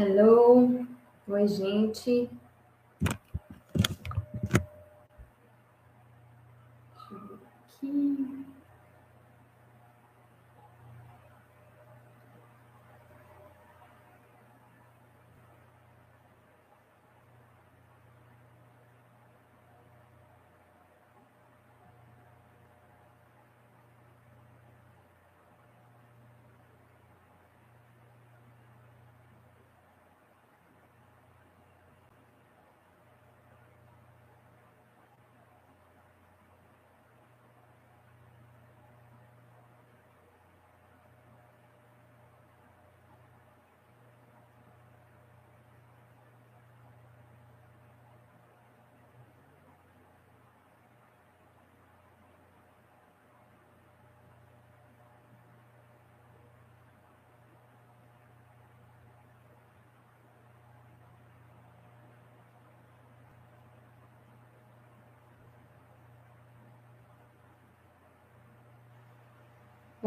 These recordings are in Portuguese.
Hello. Oi, gente. Deixa eu ver aqui.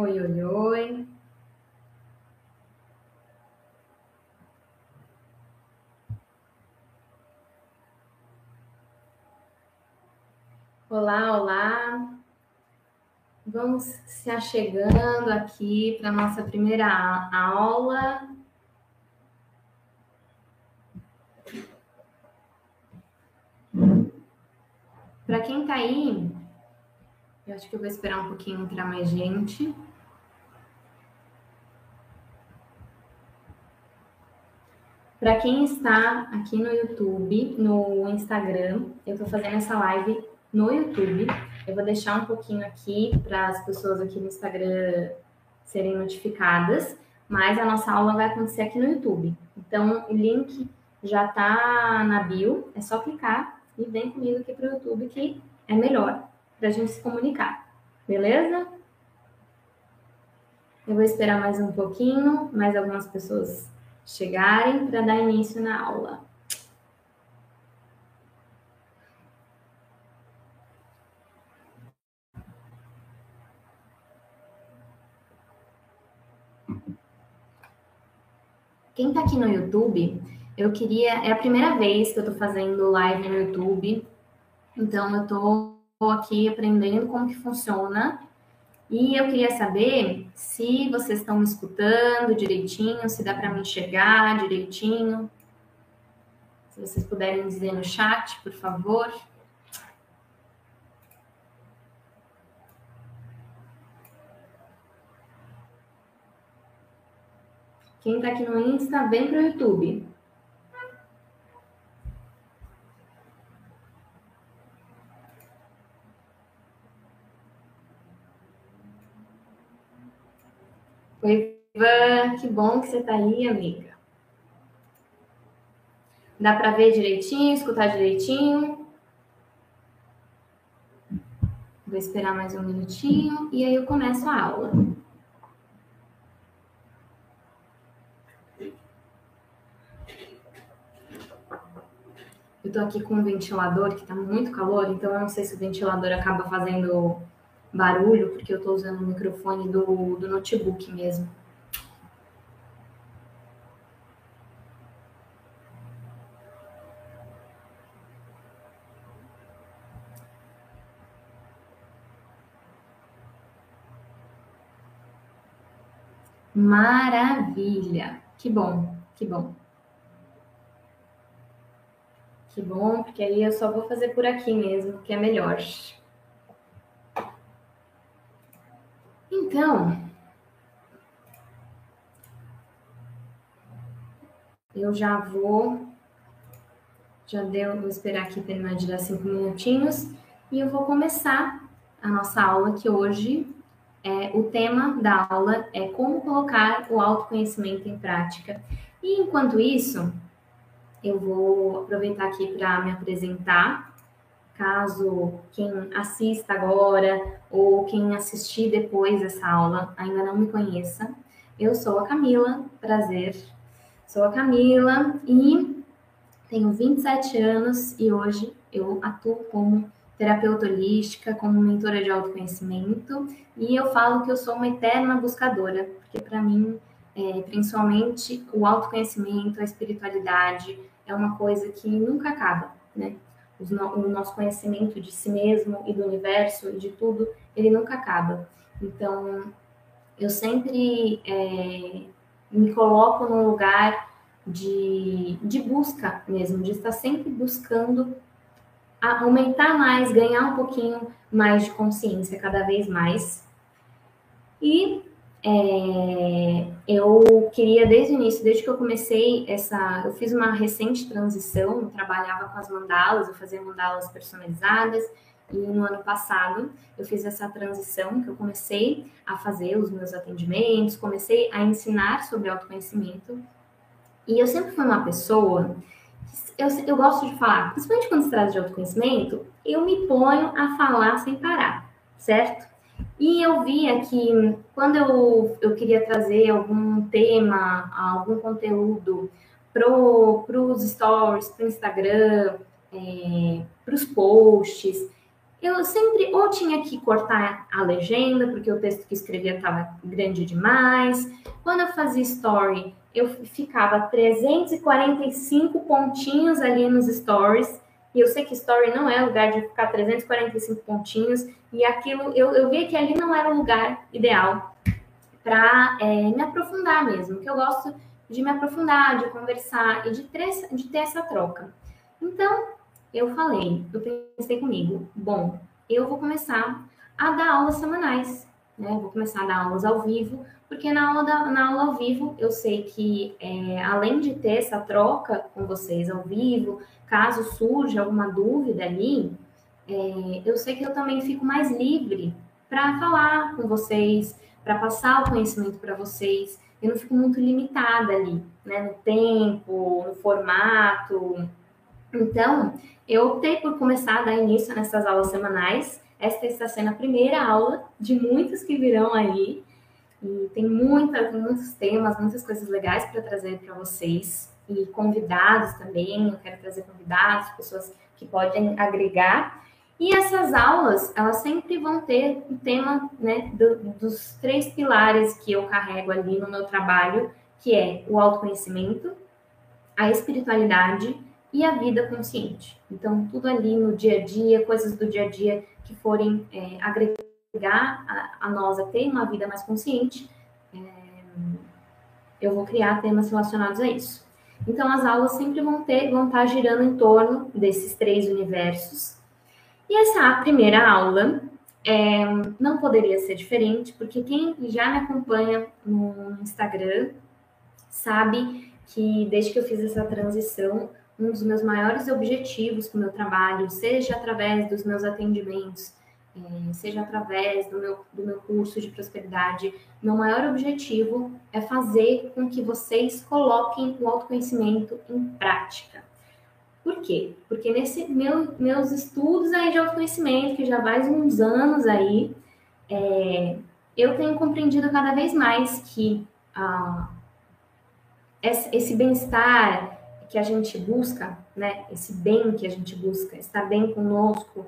Oi, oi, oi. Olá, olá. Vamos se achegando aqui para nossa primeira aula. Para quem está aí, eu acho que eu vou esperar um pouquinho entrar mais gente. Para quem está aqui no YouTube, no Instagram, eu estou fazendo essa live no YouTube. Eu vou deixar um pouquinho aqui para as pessoas aqui no Instagram serem notificadas, mas a nossa aula vai acontecer aqui no YouTube. Então, o link já está na bio, é só clicar e vem comigo aqui para o YouTube que é melhor para a gente se comunicar, beleza? Eu vou esperar mais um pouquinho, mais algumas pessoas chegarem para dar início na aula. Quem está aqui no YouTube, eu queria. É a primeira vez que eu estou fazendo live no YouTube, então eu estou aqui aprendendo como que funciona e eu queria saber se vocês estão me escutando direitinho, se dá para me enxergar direitinho. Se vocês puderem dizer no chat, por favor. Quem está aqui no Insta, vem para o YouTube. Oi, Ivan, que bom que você está aí, amiga. Dá para ver direitinho, escutar direitinho? Vou esperar mais um minutinho e aí eu começo a aula. Eu tô aqui com um ventilador que tá muito calor, então eu não sei se o ventilador acaba fazendo barulho, porque eu estou usando o microfone do, do notebook mesmo. Maravilha! Que bom, que bom. Que bom, porque aí eu só vou fazer por aqui mesmo, que é melhor. Então, eu já vou, já deu, vou esperar aqui terminar de dar cinco minutinhos e eu vou começar a nossa aula que hoje é o tema da aula é como colocar o autoconhecimento em prática. E enquanto isso, eu vou aproveitar aqui para me apresentar caso quem assista agora ou quem assistir depois dessa aula ainda não me conheça, eu sou a Camila, prazer. Sou a Camila e tenho 27 anos e hoje eu atuo como terapeuta holística, como mentora de autoconhecimento e eu falo que eu sou uma eterna buscadora, porque para mim é, principalmente o autoconhecimento, a espiritualidade, é uma coisa que nunca acaba, né? O nosso conhecimento de si mesmo e do universo e de tudo, ele nunca acaba. Então, eu sempre é, me coloco num lugar de, de busca mesmo, de estar sempre buscando aumentar mais, ganhar um pouquinho mais de consciência cada vez mais. E é, eu queria desde o início, desde que eu comecei essa, eu fiz uma recente transição, eu trabalhava com as mandalas, eu fazia mandalas personalizadas, e no ano passado eu fiz essa transição que eu comecei a fazer os meus atendimentos, comecei a ensinar sobre autoconhecimento. E eu sempre fui uma pessoa eu, eu gosto de falar, principalmente quando se trata de autoconhecimento, eu me ponho a falar sem parar, certo? E eu via que quando eu, eu queria trazer algum tema, algum conteúdo para os stories, para o Instagram, é, para os posts, eu sempre ou tinha que cortar a legenda, porque o texto que escrevia estava grande demais. Quando eu fazia story, eu ficava 345 pontinhos ali nos stories. E eu sei que story não é lugar de ficar 345 pontinhos. E aquilo, eu, eu vi que ali não era o lugar ideal para é, me aprofundar mesmo. Que eu gosto de me aprofundar, de conversar e de ter, de ter essa troca. Então, eu falei, eu pensei comigo, bom, eu vou começar a dar aulas semanais, né? Vou começar a dar aulas ao vivo, porque na aula, da, na aula ao vivo eu sei que, é, além de ter essa troca com vocês ao vivo, caso surja alguma dúvida ali, é, eu sei que eu também fico mais livre para falar com vocês, para passar o conhecimento para vocês. Eu não fico muito limitada ali, né? No tempo, no formato. Então, eu optei por começar a dar início nessas aulas semanais. Esta está sendo a primeira aula de muitas que virão aí. E tem muitas, muitos temas, muitas coisas legais para trazer para vocês. E convidados também, eu quero trazer convidados, pessoas que podem agregar. E essas aulas, elas sempre vão ter o tema né, do, dos três pilares que eu carrego ali no meu trabalho, que é o autoconhecimento, a espiritualidade e a vida consciente. Então, tudo ali no dia a dia, coisas do dia a dia que forem é, agregar a, a, nós a ter uma vida mais consciente, é, eu vou criar temas relacionados a isso. Então, as aulas sempre vão ter, vão estar girando em torno desses três universos. E essa primeira aula é, não poderia ser diferente, porque quem já me acompanha no Instagram sabe que desde que eu fiz essa transição, um dos meus maiores objetivos com o meu trabalho, seja através dos meus atendimentos, seja através do meu, do meu curso de prosperidade, meu maior objetivo é fazer com que vocês coloquem o autoconhecimento em prática. Por quê? Porque nesse meu, meus estudos aí de autoconhecimento, que já faz uns anos aí, é, eu tenho compreendido cada vez mais que ah, esse bem-estar, que a gente busca, né, esse bem que a gente busca, estar bem conosco,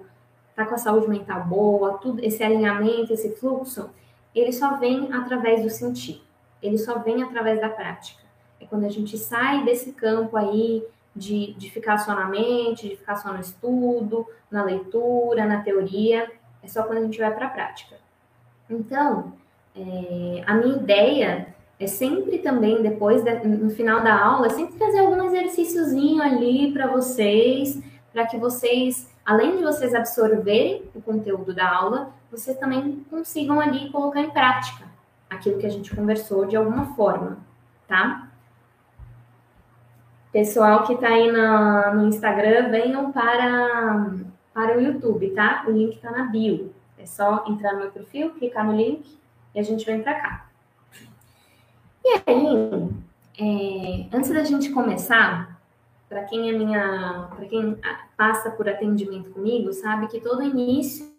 estar tá com a saúde mental boa, tudo esse alinhamento, esse fluxo, ele só vem através do sentir. Ele só vem através da prática. É quando a gente sai desse campo aí de, de ficar só na mente, de ficar só no estudo, na leitura, na teoria, é só quando a gente vai para a prática. Então, é, a minha ideia é sempre também, depois, de, no final da aula, é sempre trazer algum exercíciozinho ali para vocês, para que vocês, além de vocês absorverem o conteúdo da aula, vocês também consigam ali colocar em prática aquilo que a gente conversou de alguma forma, tá? Pessoal que está aí no, Instagram, venham para, para o YouTube, tá? O link está na bio. É só entrar no meu perfil, clicar no link e a gente vem para cá. E aí, é, antes da gente começar, para quem é minha, para quem passa por atendimento comigo, sabe que todo início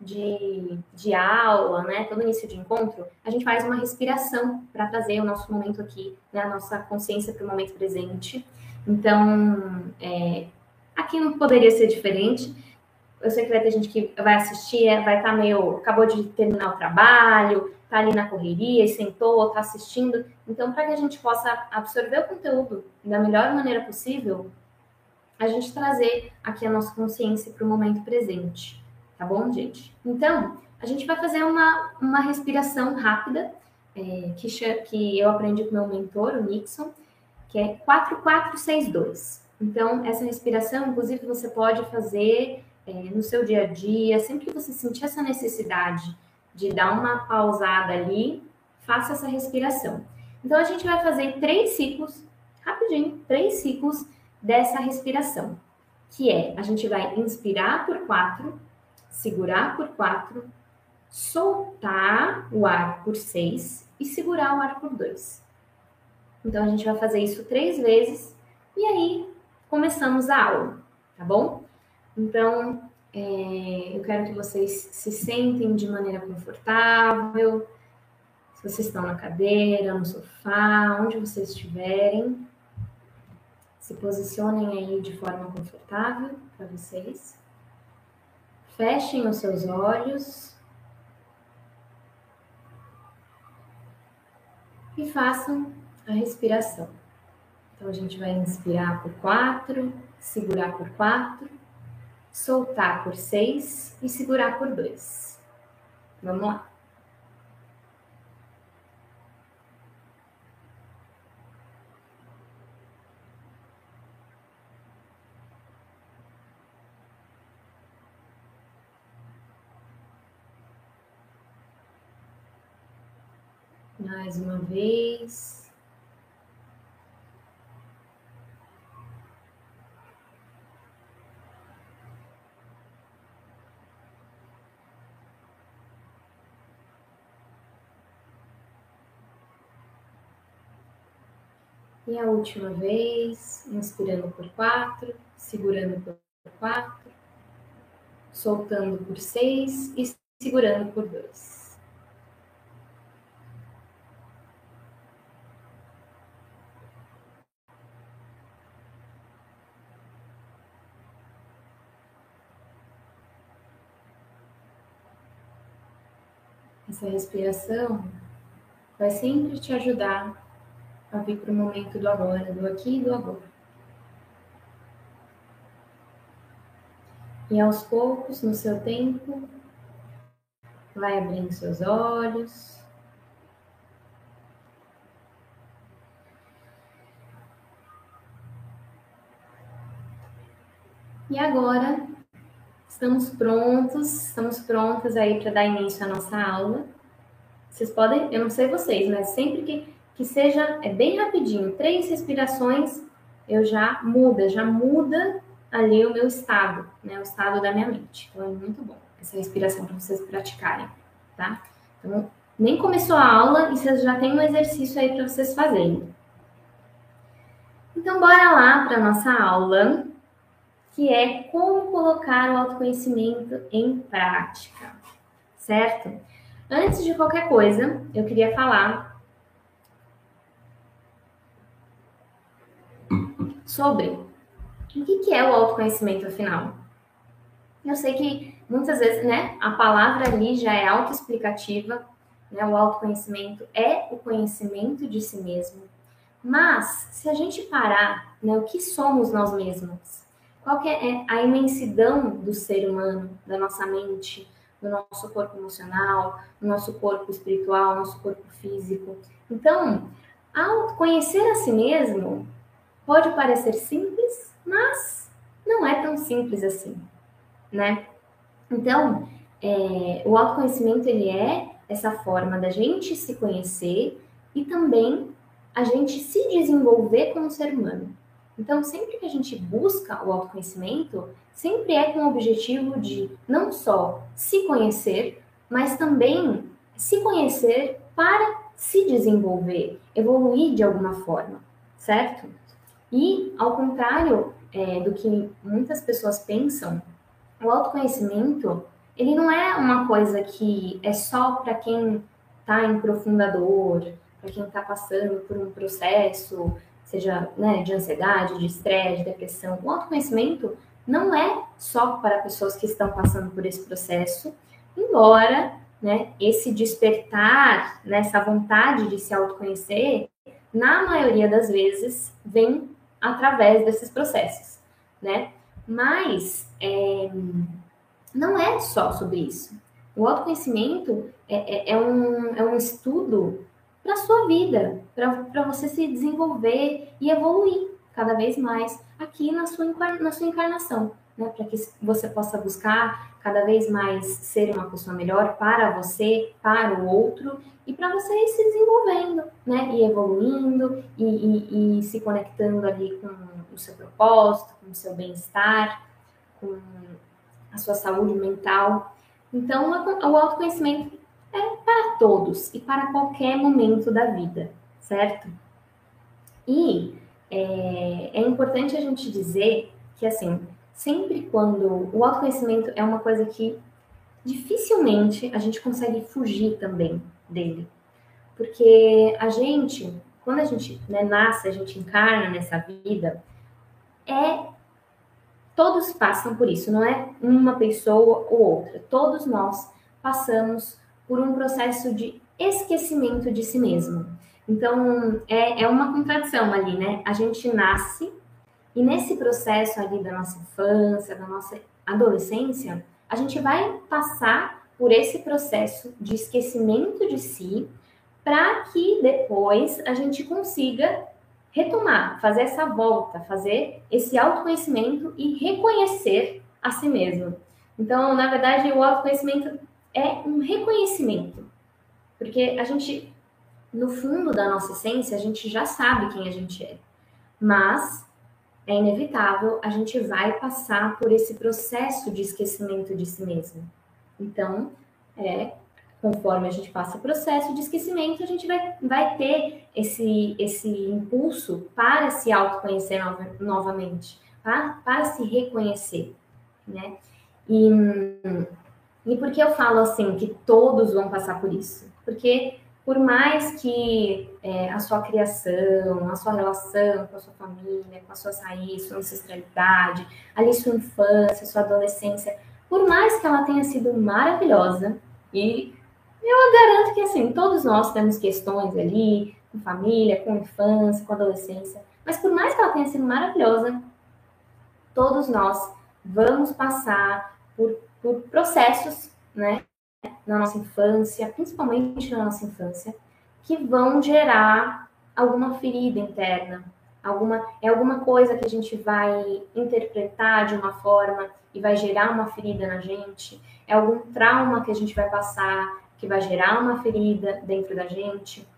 de, de aula, né, todo início de encontro, a gente faz uma respiração para trazer o nosso momento aqui, né, a nossa consciência para o momento presente. Então, é, aqui não poderia ser diferente. eu sei que vai ter gente que vai assistir, é, vai estar tá meio. acabou de terminar o trabalho, está ali na correria e sentou, está assistindo. Então, para que a gente possa absorver o conteúdo da melhor maneira possível, a gente trazer aqui a nossa consciência para o momento presente. Tá bom, gente? Então, a gente vai fazer uma, uma respiração rápida, é, que, que eu aprendi com meu mentor, o Nixon, que é 4462. Então, essa respiração, inclusive, você pode fazer é, no seu dia a dia, sempre que você sentir essa necessidade de dar uma pausada ali, faça essa respiração. Então, a gente vai fazer três ciclos, rapidinho, três ciclos dessa respiração, que é, a gente vai inspirar por quatro, segurar por quatro, soltar o ar por seis e segurar o ar por dois. Então, a gente vai fazer isso três vezes e aí começamos a aula, tá bom? Então, é, eu quero que vocês se sentem de maneira confortável. Se vocês estão na cadeira, no sofá, onde vocês estiverem, se posicionem aí de forma confortável para vocês. Fechem os seus olhos e façam a respiração. Então a gente vai inspirar por quatro, segurar por quatro soltar por seis e segurar por dois. Vamos lá. Mais uma vez. E a última vez, inspirando por quatro, segurando por quatro, soltando por seis e segurando por dois. Essa respiração vai sempre te ajudar a vir para o momento do agora, do aqui e do agora. E aos poucos, no seu tempo, vai abrindo seus olhos. E agora estamos prontos, estamos prontas aí para dar início à nossa aula. Vocês podem, eu não sei vocês, mas sempre que que seja é bem rapidinho, três respirações, eu já muda, já muda ali o meu estado, né, o estado da minha mente. Então é muito bom essa respiração para vocês praticarem, tá? Então, nem começou a aula e vocês já têm um exercício aí para vocês fazerem. Então, bora lá para nossa aula, que é como colocar o autoconhecimento em prática, certo? Antes de qualquer coisa, eu queria falar sobre o que é o autoconhecimento, afinal. Eu sei que muitas vezes, né, a palavra ali já é autoexplicativa, né, o autoconhecimento é o conhecimento de si mesmo. Mas, se a gente parar, né, o que somos nós mesmos? Qual é a imensidão do ser humano, da nossa mente, do nosso corpo emocional, do nosso corpo espiritual, nosso corpo físico? Então, ao conhecer a si mesmo, Pode parecer simples, mas não é tão simples assim, né? Então, é, o autoconhecimento ele é essa forma da gente se conhecer e também a gente se desenvolver como ser humano. Então, sempre que a gente busca o autoconhecimento, sempre é com o objetivo de não só se conhecer, mas também se conhecer para se desenvolver, evoluir de alguma forma, certo? E, ao contrário é, do que muitas pessoas pensam, o autoconhecimento ele não é uma coisa que é só para quem está em profunda dor, para quem está passando por um processo, seja né, de ansiedade, de estresse, de depressão. O autoconhecimento não é só para pessoas que estão passando por esse processo, embora né, esse despertar, né, essa vontade de se autoconhecer, na maioria das vezes, vem através desses processos, né? Mas é, não é só sobre isso. O autoconhecimento é, é, é um, é um estudo para sua vida, para você se desenvolver e evoluir cada vez mais aqui na sua, na sua encarnação, né? Para que você possa buscar cada vez mais ser uma pessoa melhor para você, para o outro e para você ir se desenvolvendo, né? E evoluindo e, e, e se conectando ali com o seu propósito, com o seu bem-estar, com a sua saúde mental. Então, o autoconhecimento é para todos e para qualquer momento da vida, certo? E é, é importante a gente dizer que, assim, sempre quando o autoconhecimento é uma coisa que dificilmente a gente consegue fugir também dele. Porque a gente, quando a gente né, nasce, a gente encarna nessa vida, é todos passam por isso, não é uma pessoa ou outra. Todos nós passamos por um processo de esquecimento de si mesmo. Então, é, é uma contradição ali, né? A gente nasce e nesse processo ali da nossa infância, da nossa adolescência, a gente vai passar por esse processo de esquecimento de si para que depois a gente consiga retomar, fazer essa volta, fazer esse autoconhecimento e reconhecer a si mesmo. Então, na verdade, o autoconhecimento é um reconhecimento, porque a gente no fundo da nossa essência, a gente já sabe quem a gente é. Mas é inevitável, a gente vai passar por esse processo de esquecimento de si mesmo. Então, é, conforme a gente passa o processo de esquecimento, a gente vai, vai ter esse, esse impulso para se autoconhecer novamente, para, para se reconhecer, né? E, e por que eu falo assim que todos vão passar por isso? Porque por mais que é, a sua criação, a sua relação com a sua família, com a sua raiz, sua ancestralidade, ali sua infância, sua adolescência, por mais que ela tenha sido maravilhosa, e eu garanto que assim, todos nós temos questões ali, com família, com infância, com adolescência, mas por mais que ela tenha sido maravilhosa, todos nós vamos passar por, por processos, né, na nossa infância, principalmente na nossa infância, que vão gerar alguma ferida interna, alguma é alguma coisa que a gente vai interpretar de uma forma e vai gerar uma ferida na gente, é algum trauma que a gente vai passar que vai gerar uma ferida dentro da gente.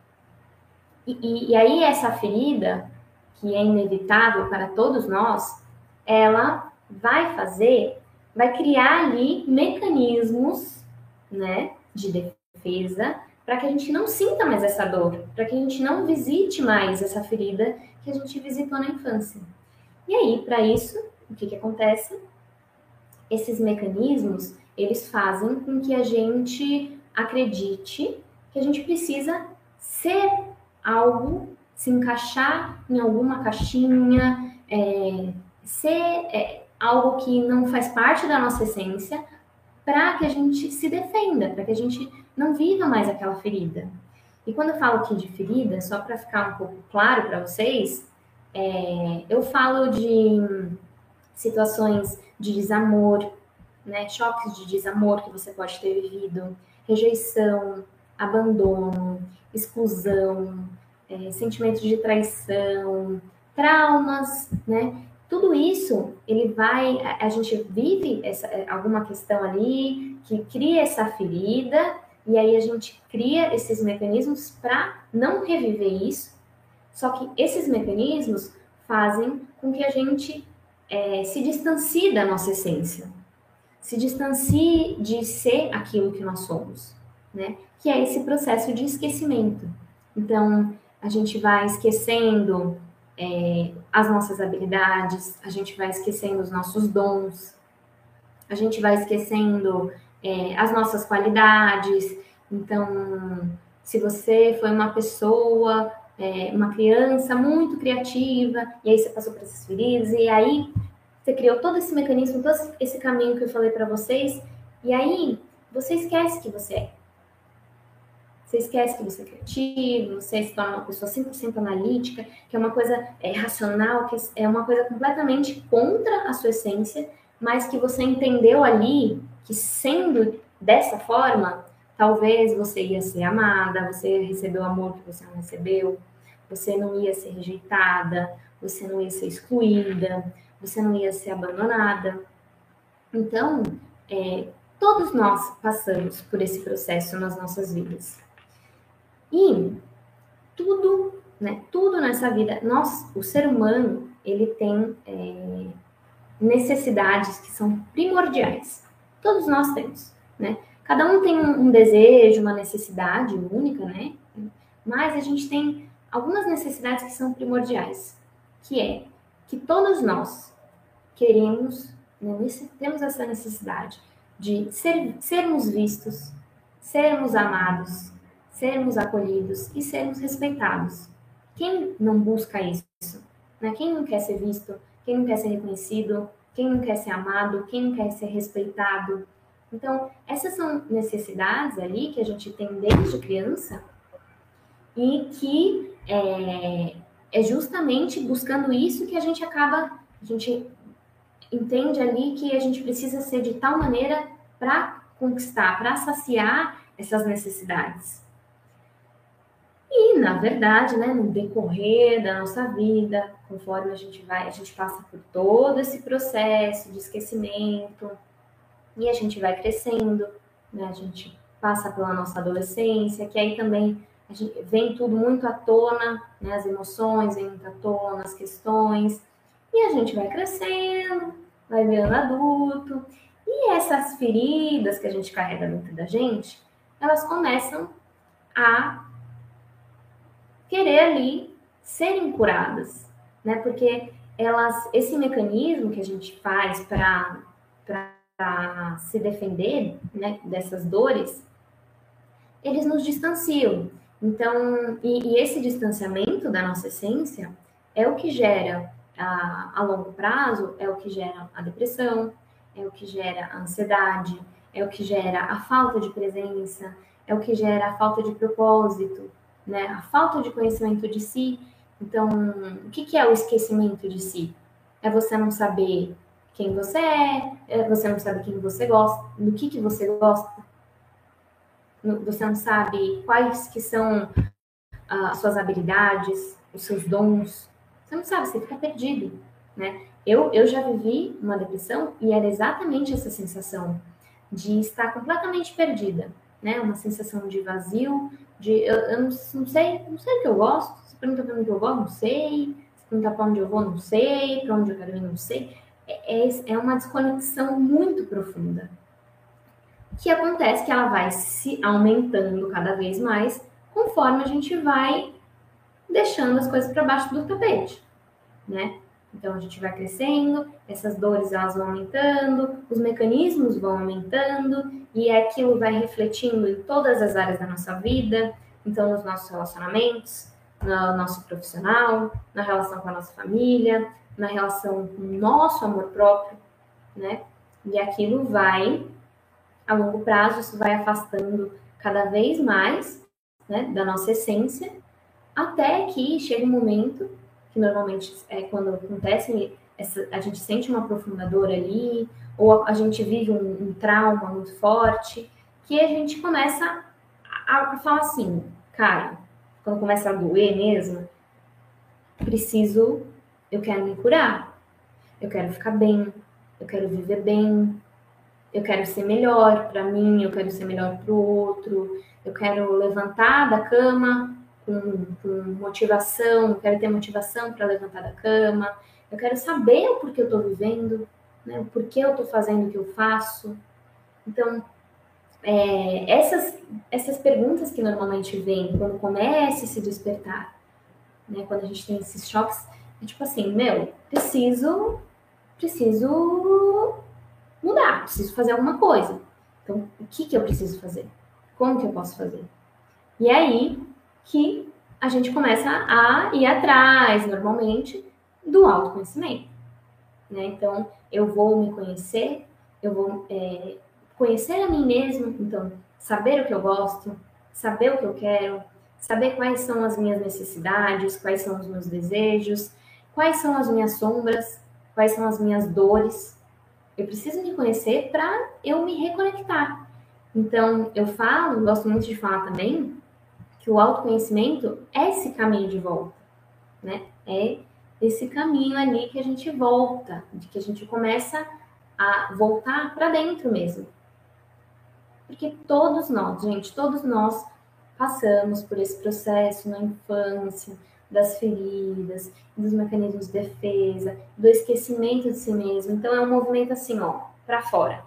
E, e, e aí essa ferida, que é inevitável para todos nós, ela vai fazer, vai criar ali mecanismos né, de defesa, para que a gente não sinta mais essa dor, para que a gente não visite mais essa ferida que a gente visitou na infância. E aí, para isso, o que, que acontece? Esses mecanismos, eles fazem com que a gente acredite que a gente precisa ser algo, se encaixar em alguma caixinha, é, ser é, algo que não faz parte da nossa essência, para que a gente se defenda, para que a gente não viva mais aquela ferida. E quando eu falo aqui de ferida, só para ficar um pouco claro para vocês, é, eu falo de situações de desamor, né, choques de desamor que você pode ter vivido, rejeição, abandono, exclusão, é, sentimento de traição, traumas, né? Tudo isso ele vai a, gente vive essa, é, alguma questão ali que cria essa ferida e aí a gente cria esses mecanismos para não reviver isso. Só que esses mecanismos fazem com que a gente é, se distancie da nossa essência se distancie de ser aquilo que nós somos né? Que é esse processo de esquecimento. Então a gente vai esquecendo é, as nossas habilidades, a gente vai esquecendo os nossos dons, a gente vai esquecendo é, as nossas qualidades. Então, se você foi uma pessoa, é, uma criança muito criativa, e aí você passou por essas feridas, e aí Você criou todo esse mecanismo, todo esse caminho que eu falei para vocês, e aí você esquece que você é. Você esquece que você é criativo, você se torna uma pessoa 100% analítica, que é uma coisa é, racional, que é uma coisa completamente contra a sua essência, mas que você entendeu ali que sendo dessa forma, talvez você ia ser amada, você ia receber o amor que você não recebeu, você não ia ser rejeitada, você não ia ser excluída, você não ia ser abandonada. Então, é, todos nós passamos por esse processo nas nossas vidas. E tudo, né, tudo nessa vida, nós, o ser humano, ele tem é, necessidades que são primordiais. Todos nós temos, né? Cada um tem um, desejo, uma necessidade única, né? Mas a gente tem algumas necessidades que são primordiais, que é que todos nós queremos, né, temos essa necessidade de ser, sermos vistos, sermos amados, sermos acolhidos e sermos respeitados. Quem não busca isso? Né? Quem não quer ser visto? Quem não quer ser reconhecido? Quem não quer ser amado? Quem não quer ser respeitado? Então, essas são necessidades ali que a gente tem desde criança e que é, é justamente buscando isso que a gente acaba, a gente entende ali que a gente precisa ser de tal maneira para conquistar, para saciar essas necessidades. E, na verdade, né, no decorrer da nossa vida, conforme a gente vai, a gente passa por todo esse processo de esquecimento e a gente vai crescendo, né, a gente passa pela nossa adolescência, que aí também gente, vem tudo muito à tona, né, as emoções vêm muito à tona, as questões, e a gente vai crescendo, vai virando adulto, e essas feridas que a gente carrega dentro da gente, elas começam a querer ali serem curadas, né? Porque elas, esse mecanismo que a gente faz para se defender né, dessas dores, eles nos distanciam. Então, e, e, esse distanciamento da nossa essência é o que gera a, a longo prazo, é o que gera a depressão, é o que gera a ansiedade, é o que gera a falta de presença, é o que gera a falta de propósito, né? A falta de conhecimento de si. Então, o que, que é o esquecimento de si? É você não saber quem você é, é você não sabe quem você gosta, do que, que você gosta, você não sabe quais que são ah, as suas habilidades, os seus dons, você não sabe, você fica perdido, né? Eu, eu já vivi uma depressão e era exatamente essa sensação de estar completamente perdida, né? Uma sensação de vazio, de eu, eu não, não, sei, não sei o que eu gosto. Se pergunta para mim o que eu gosto, não sei. Se pergunta para onde eu vou, não sei. Para onde eu quero ir, não sei. É, é, é uma desconexão muito profunda. Que acontece que ela vai se aumentando cada vez mais conforme a gente vai deixando as coisas para baixo do tapete, né? Então a gente vai crescendo, essas dores elas vão aumentando, os mecanismos vão aumentando e aquilo vai refletindo em todas as áreas da nossa vida, então nos nossos relacionamentos, no nosso profissional, na relação com a nossa família, na relação com o nosso amor próprio, né? E aquilo vai, a longo prazo, isso vai afastando cada vez mais né, da nossa essência, até que chega um momento que normalmente é quando acontece, essa, a gente sente uma profunda dor ali, ou a, a gente vive um, um, trauma muito forte, que a gente começa a, a falar assim, cara, quando começa a doer mesmo, preciso, eu quero me curar, eu quero ficar bem, eu quero viver bem, eu quero ser melhor para mim, eu quero ser melhor para o outro, eu quero levantar da cama com, com motivação, quero ter motivação para levantar da cama, eu quero saber o porquê eu estou vivendo, né, o porquê eu estou fazendo o que eu faço. Então, é, essas, essas perguntas que normalmente vêm quando começa a se despertar, né, quando a gente tem esses choques, é tipo assim, meu, preciso, preciso mudar, preciso fazer alguma coisa. Então, o que, que eu preciso fazer? Como que eu posso fazer? E aí, que a gente começa a ir atrás, normalmente, do autoconhecimento. né? Então, eu vou me conhecer, eu vou é, conhecer a mim mesmo, então, saber o que eu gosto, saber o que eu quero, saber quais são as minhas necessidades, quais são os meus desejos, quais são as minhas sombras, quais são as minhas dores. Eu preciso me conhecer para eu me reconectar. Então, eu falo, gosto muito de falar também, que o autoconhecimento é esse caminho de volta, né? É esse caminho ali que a gente volta, de que a gente começa a voltar para dentro mesmo. Porque todos nós, gente, todos nós passamos por esse processo na infância, das feridas, dos mecanismos de defesa, do esquecimento de si mesmo. Então é um movimento assim, ó, para fora.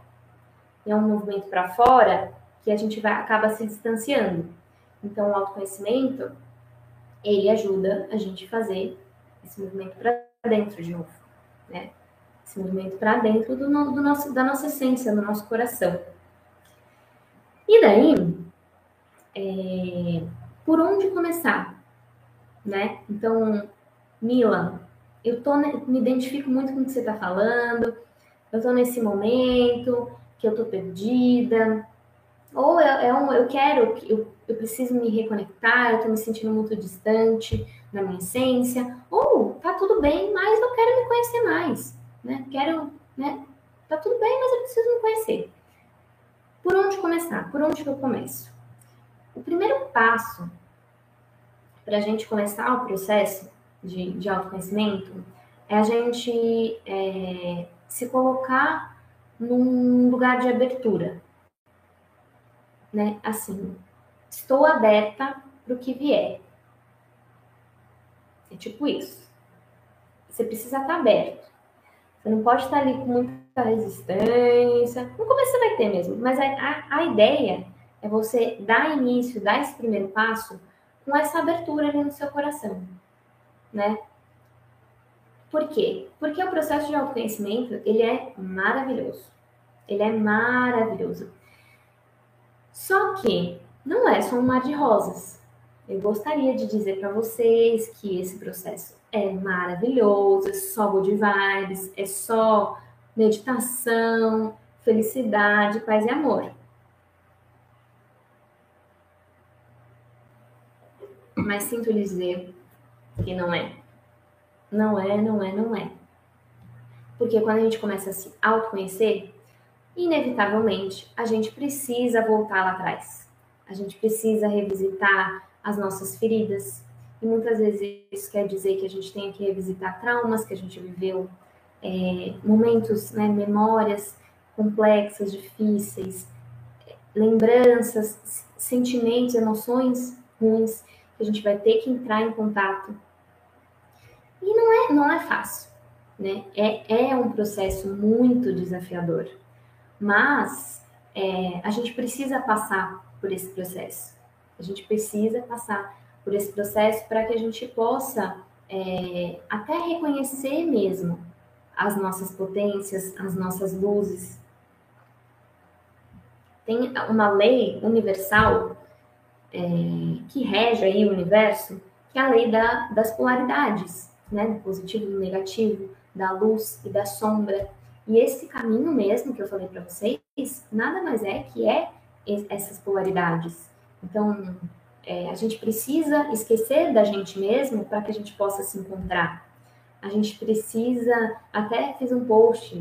E é um movimento para fora que a gente vai acaba se distanciando. Então o autoconhecimento ele ajuda a gente a fazer esse movimento para dentro de novo, né? Esse movimento para dentro do, do, nosso, da nossa essência, do nosso coração. E daí, é, por onde começar, né? Então, Mila, eu tô, me identifico muito com o que você está falando, eu estou nesse momento que eu estou perdida, ou é, é um, eu quero, eu, eu preciso me reconectar, eu estou me sentindo muito distante na minha essência, ou tá tudo bem, mas eu quero me conhecer mais, né? Quero, né? Tá tudo bem, mas eu preciso me conhecer. Por onde começar? Por onde que eu começo? O primeiro passo para a gente começar o processo de, de autoconhecimento é a gente é, se colocar num lugar de abertura. Né? Assim, estou aberta para o que vier. É tipo isso. Você precisa estar aberto. Você não pode estar ali com muita resistência. No começo você vai ter mesmo, mas a, a, a ideia é você dar início, dar esse primeiro passo com essa abertura ali no seu coração, né? Por quê? Porque o processo de autoconhecimento, ele é maravilhoso. Ele é maravilhoso. Só que não é só um mar de rosas. Eu gostaria de dizer para vocês que esse processo é maravilhoso, é só good vibes, é só meditação, felicidade, paz e amor. Mas sinto lhe dizer que não é. Não é, não é, não é. Porque quando a gente começa a se autoconhecer, inevitavelmente a gente precisa voltar lá atrás. A gente precisa revisitar as nossas feridas. E muitas vezes isso quer dizer que a gente tem que revisitar traumas que a gente viveu, é, momentos, né, memórias complexas, difíceis, lembranças, sentimentos, emoções ruins que a gente vai ter que entrar em contato. E não é, não é fácil, né? É, é um processo muito desafiador, mas é, a gente precisa passar por esse processo. A gente precisa passar por esse processo para que a gente possa é, até reconhecer mesmo as nossas potências, as nossas luzes. Tem uma lei universal é, que rege aí o universo, que é a lei da, das polaridades, né? Do positivo e do negativo, da luz e da sombra. E esse caminho mesmo que eu falei para vocês, nada mais é que é essas polaridades. Então, é, a gente precisa esquecer da gente mesmo para que a gente possa se encontrar. A gente precisa, até fiz um post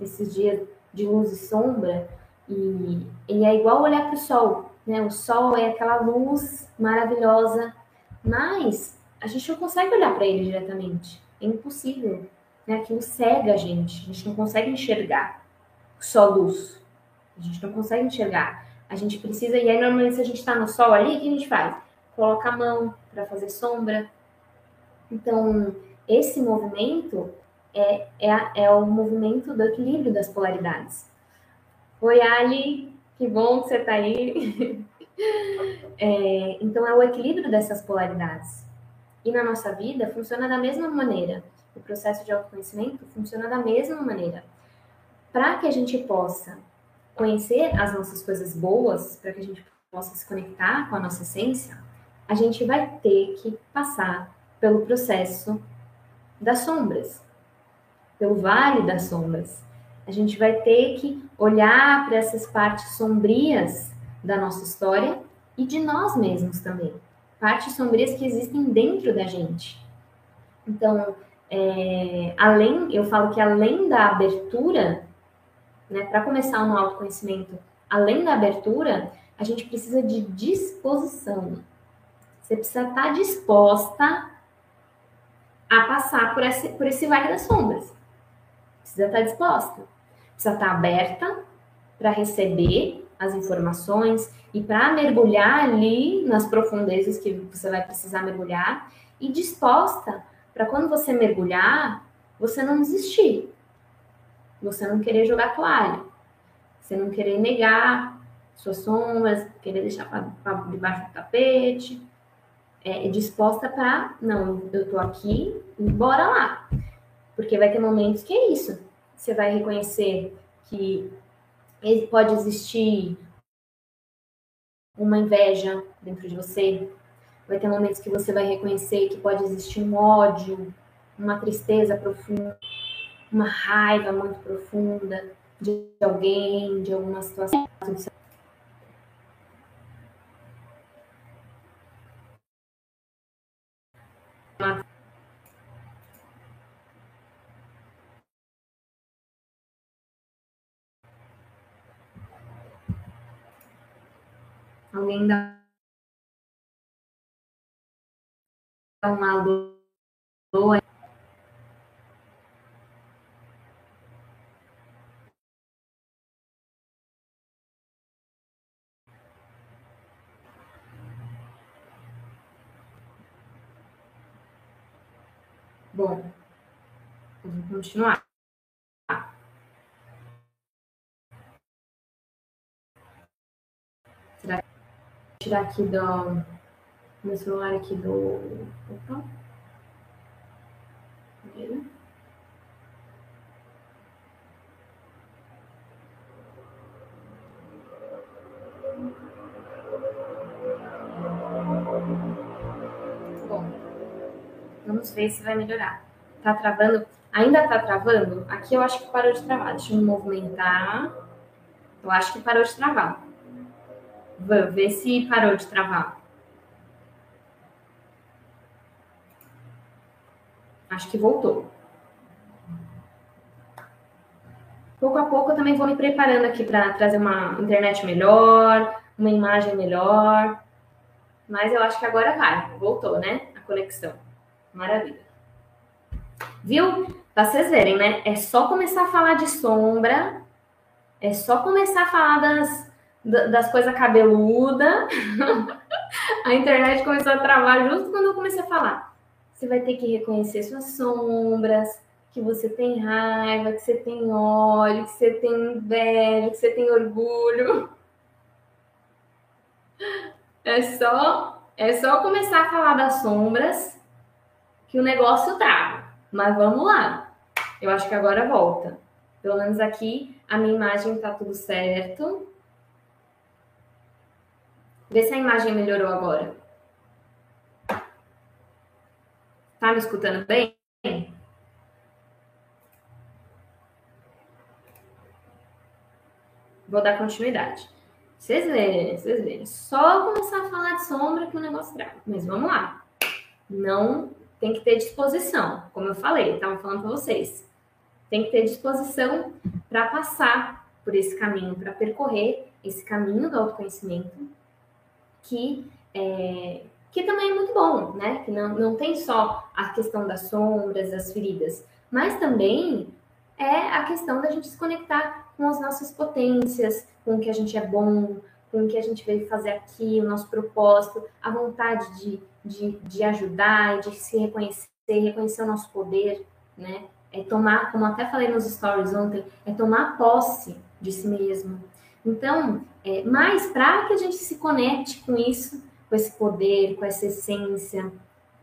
esses dias de luz e sombra, e ele é igual olhar para o sol. Né? O sol é aquela luz maravilhosa, mas a gente não consegue olhar para ele diretamente. É impossível. Né? Aquilo cega a gente. A gente não consegue enxergar só luz. A gente não consegue enxergar. A gente precisa. E aí, normalmente, se a gente está no sol ali, o que a gente faz? Coloca a mão para fazer sombra. Então, esse movimento é, é, é o movimento do equilíbrio das polaridades. Oi, Ali, que bom que você está aí. É, então, é o equilíbrio dessas polaridades. E na nossa vida funciona da mesma maneira. O processo de autoconhecimento funciona da mesma maneira. Para que a gente possa conhecer as nossas coisas boas, para que a gente possa se conectar com a nossa essência, a gente vai ter que passar pelo processo das sombras. pelo vale das sombras. A gente vai ter que olhar para essas partes sombrias da nossa história e de nós mesmos também. Partes sombrias que existem dentro da gente. Então, é, além, eu falo que além da abertura, né, para começar no autoconhecimento, além da abertura, a gente precisa de disposição. Você precisa estar tá disposta a passar por esse, por esse vale das sombras. Precisa estar tá disposta. Precisa estar tá aberta para receber as informações e para mergulhar ali nas profundezas que você vai precisar mergulhar e disposta para quando você mergulhar, você não desistir. Você não querer jogar toalha. Você não querer negar suas sombras, querer deixar para debaixo do tapete. É, disposta para, não, eu tô aqui, bora lá. Porque vai ter momentos que é isso. Você vai reconhecer que pode existir uma inveja dentro de você, vai ter momentos que você vai reconhecer que pode existir um ódio, uma tristeza profunda, uma raiva muito profunda de alguém, de alguma situação. Alguém dá uma alô Bom, vou continuar. Será que tirar aqui do meu celular aqui do. Opa. Bom, vamos ver se vai melhorar. Tá travando? Ainda tá travando? Aqui eu acho que parou de travar. Deixa eu movimentar. Eu acho que parou de travar. Vamos ver se parou de travar. Acho que voltou. Pouco a pouco eu também vou me preparando aqui para trazer uma internet melhor, uma imagem melhor. Mas eu acho que agora vai. Voltou, né? A conexão. Maravilha. Viu? Pra vocês verem, né? É só começar a falar de sombra. É só começar a falar das, das coisas cabeludas. a internet começou a travar justo quando eu comecei a falar. Você vai ter que reconhecer suas sombras, que você tem raiva, que você tem ódio, que você tem inveja, que você tem orgulho. É só, é só começar a falar das sombras que o negócio trava. Mas vamos lá. Eu acho que agora volta. Pelo menos aqui a minha imagem tá tudo certo. Vê se a imagem melhorou agora. Tá me escutando bem? Vou dar continuidade. Vocês verem, vocês verem. Só começar a falar de sombra que o negócio grava. Mas vamos lá. Não tem que ter disposição, como eu falei, estava falando para vocês. Tem que ter disposição para passar por esse caminho, para percorrer esse caminho do autoconhecimento que é, que também é muito bom, né? Que não, não tem só a questão das sombras, das feridas, mas também é a questão da gente se conectar com as nossas potências, com o que a gente é bom, com o que a gente veio fazer aqui, o nosso propósito, a vontade de, de, de ajudar, de se reconhecer, reconhecer o nosso poder, né? É tomar, como até falei nos stories ontem, é tomar posse de si mesmo. Então, é, mas para que a gente se conecte com isso, com esse poder, com essa essência,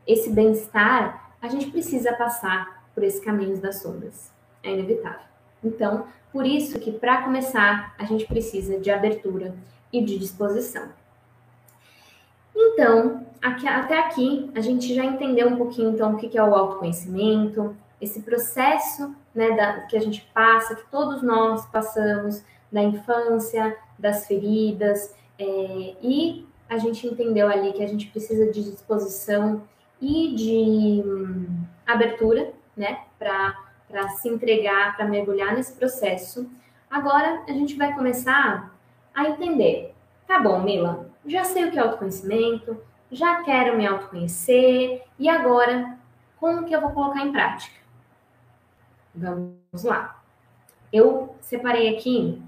esse bem-estar, a gente precisa passar por esses caminhos das sombras. É inevitável. Então, por isso que para começar, a gente precisa de abertura e de disposição. Então, aqui, até aqui, a gente já entendeu um pouquinho então o que é o autoconhecimento, esse processo né, da, que a gente passa, que todos nós passamos, da infância, das feridas, é, e a gente entendeu ali que a gente precisa de disposição e de hum, abertura, né, para se entregar, para mergulhar nesse processo. Agora a gente vai começar a entender. Tá bom, Mila, já sei o que é autoconhecimento, já quero me autoconhecer, e agora como que eu vou colocar em prática? Vamos lá. Eu separei aqui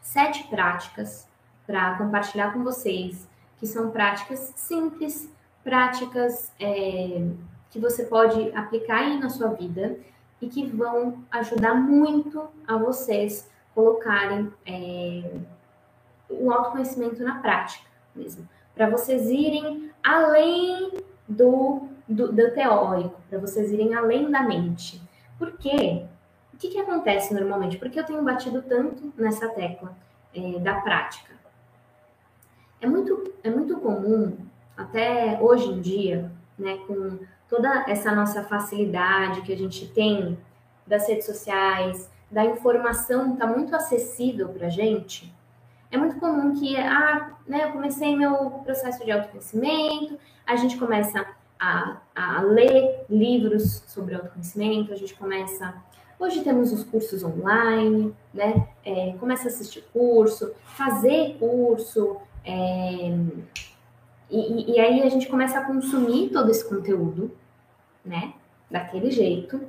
sete práticas para compartilhar com vocês, que são práticas simples, práticas é, que você pode aplicar aí na sua vida e que vão ajudar muito a vocês colocarem é, o autoconhecimento na prática mesmo, para vocês irem além do, do, do teórico, para vocês irem além da mente. Por quê? O que, que acontece normalmente? Porque eu tenho batido tanto nessa tecla é, da prática. É muito, é muito comum, até hoje em dia, né, com toda essa nossa facilidade que a gente tem das redes sociais, da informação está muito acessível para a gente, é muito comum que, ah, né, eu comecei meu processo de autoconhecimento, a gente começa a, a ler livros sobre autoconhecimento, a gente começa. Hoje temos os cursos online, né? É, começa a assistir curso, fazer curso, é, e, e aí a gente começa a consumir todo esse conteúdo, né? Daquele jeito.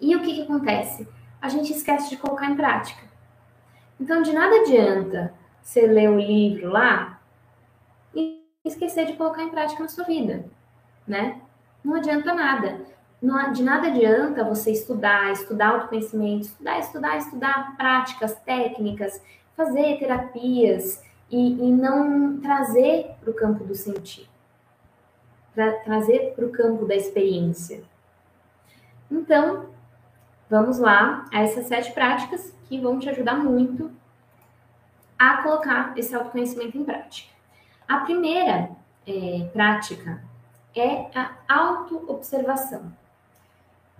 E o que, que acontece? A gente esquece de colocar em prática. Então, de nada adianta você ler um livro lá e esquecer de colocar em prática na sua vida né? Não adianta nada. Não, de nada adianta você estudar, estudar autoconhecimento, estudar, estudar, estudar práticas, técnicas, fazer terapias e, e não trazer para o campo do sentir, tra trazer para o campo da experiência. Então, vamos lá a essas sete práticas que vão te ajudar muito a colocar esse autoconhecimento em prática. A primeira é, prática é a autoobservação.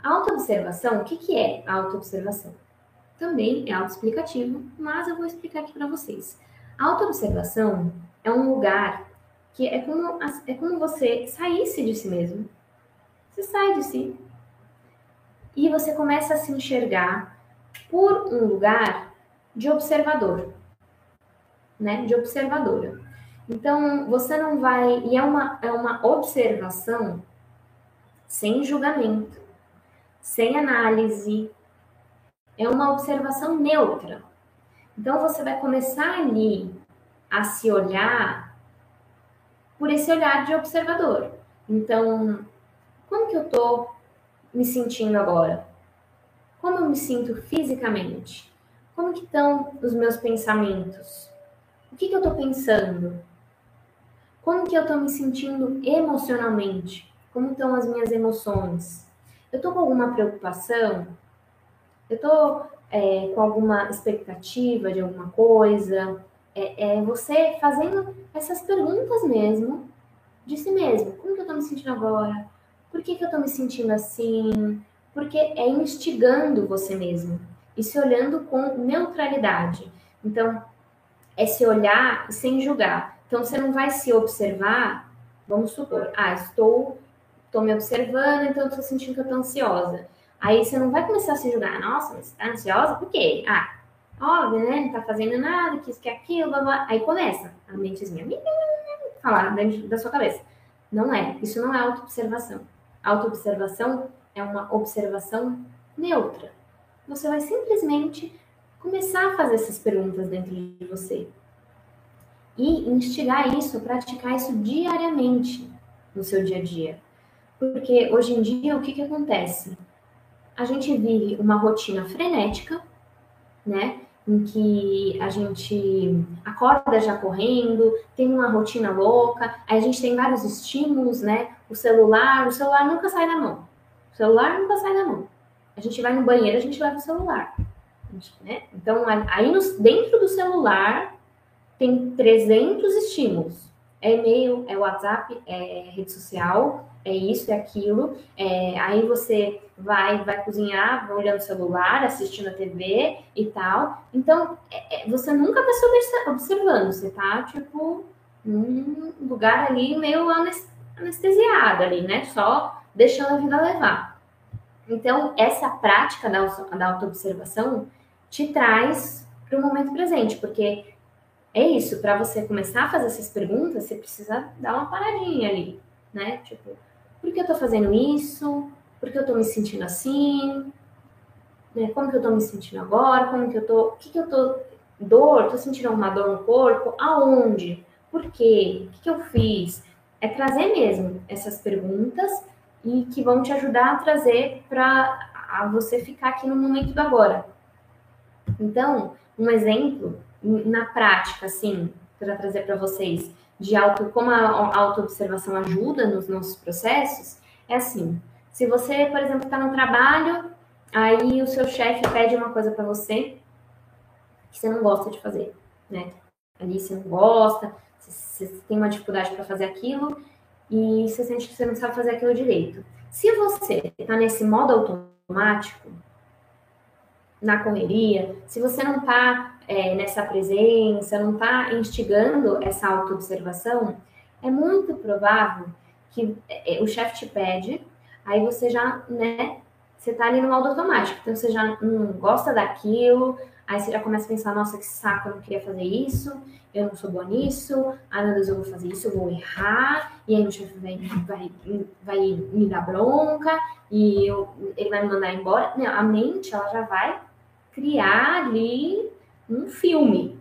Autoobservação, o que, que é autoobservação? Também é autoexplicativo, mas eu vou explicar aqui para vocês. Autoobservação é um lugar que é como, é como você saísse de si mesmo. Você sai de si e você começa a se enxergar por um lugar de observador, né? De observadora. Então, você não vai. E é uma, é uma observação sem julgamento, sem análise. É uma observação neutra. Então, você vai começar ali a se olhar por esse olhar de observador. Então, como que eu tô me sentindo agora? Como eu me sinto fisicamente? Como que estão os meus pensamentos? O que, que eu estou pensando? Como que eu estou me sentindo emocionalmente? Como estão as minhas emoções? Eu estou com alguma preocupação? Eu estou é, com alguma expectativa de alguma coisa? É, é, você fazendo essas perguntas mesmo de si mesmo. Como que eu estou me sentindo agora? Por que, que eu estou me sentindo assim? Porque é instigando você mesmo e se olhando com neutralidade. Então, é se olhar sem julgar. Então, você não vai se observar, vamos supor, ah, estou, estou me observando, então estou sentindo que eu estou ansiosa. Aí você não vai começar a se julgar, nossa, mas você está ansiosa? Por quê? Ah, óbvio, né? Não está fazendo nada, que isso, que aquilo, blá, blá. Aí começa a mentezinha falar dentro da sua cabeça. Não é, isso não é auto-observação. Auto-observação é uma observação neutra. Você vai simplesmente começar a fazer essas perguntas dentro de você e instigar isso, praticar isso diariamente no seu dia a dia. Porque hoje em dia, o que, que acontece? A gente vive uma rotina frenética, né? Em que a gente acorda já correndo, tem uma rotina louca, aí a gente tem vários estímulos, né? O celular, o celular nunca sai da mão. O celular nunca sai da mão. A gente vai no banheiro, a gente leva o celular. Né? Então, aí no, dentro do celular tem 300 estímulos. É e-mail, é WhatsApp, é rede social, é isso, é aquilo. É, aí você vai, vai cozinhar, vai olhando o celular, assistindo a TV e tal. Então, é, é, você nunca está se observando, você tá, tipo, num lugar ali meio anestesiado ali, né? Só deixando a vida levar. Então, essa prática da, da auto-observação te traz para o momento presente, porque é isso, para você começar a fazer essas perguntas, você precisa dar uma paradinha ali, né? Tipo, por que eu tô fazendo isso? Por que eu tô me sentindo assim? Né? Como que eu tô me sentindo agora? Como que eu tô. O que, que eu tô. Dor? Tô sentindo alguma dor no corpo? Aonde? Por quê? O que, que eu fiz? É trazer mesmo essas perguntas e que vão te ajudar a trazer para você ficar aqui no momento do agora. Então, um exemplo na prática, assim, para trazer para vocês de auto, como a autoobservação ajuda nos nossos processos, é assim: se você, por exemplo, está no trabalho, aí o seu chefe pede uma coisa para você que você não gosta de fazer, né? Ali você não gosta, você tem uma dificuldade para fazer aquilo e você sente que você não sabe fazer aquilo direito. Se você está nesse modo automático, na correria, se você não está é, nessa presença, não está instigando essa autoobservação, é muito provável que é, o chefe te pede, aí você já, né, você tá ali no modo automático, então você já não gosta daquilo, aí você já começa a pensar, nossa, que saco, eu não queria fazer isso, eu não sou boa nisso, ah, meu Deus, eu vou fazer isso, eu vou errar, e aí o chefe vai, vai, vai me dar bronca, e eu, ele vai me mandar embora. Não, a mente, ela já vai criar ali um filme,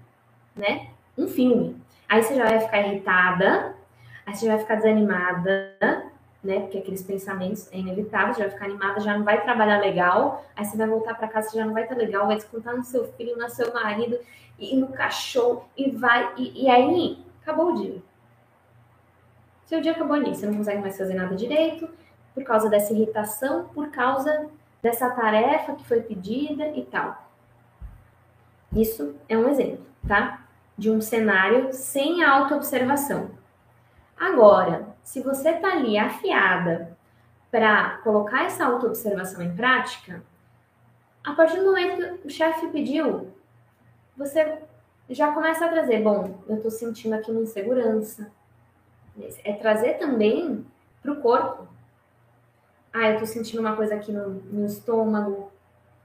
né? Um filme. Aí você já vai ficar irritada, aí você já vai ficar desanimada, né? Porque aqueles pensamentos é inevitável, já vai ficar animada, já não vai trabalhar legal, aí você vai voltar para casa, já não vai estar legal, vai descontar no seu filho, no seu marido e no cachorro e vai e, e aí acabou o dia. Seu dia acabou ali, você não consegue mais fazer nada direito por causa dessa irritação, por causa dessa tarefa que foi pedida e tal. Isso é um exemplo, tá? De um cenário sem autoobservação. Agora, se você tá ali afiada para colocar essa autoobservação em prática, a partir do momento que o chefe pediu, você já começa a trazer, bom, eu estou sentindo aqui uma insegurança. É trazer também para o corpo ah, eu tô sentindo uma coisa aqui no, no estômago.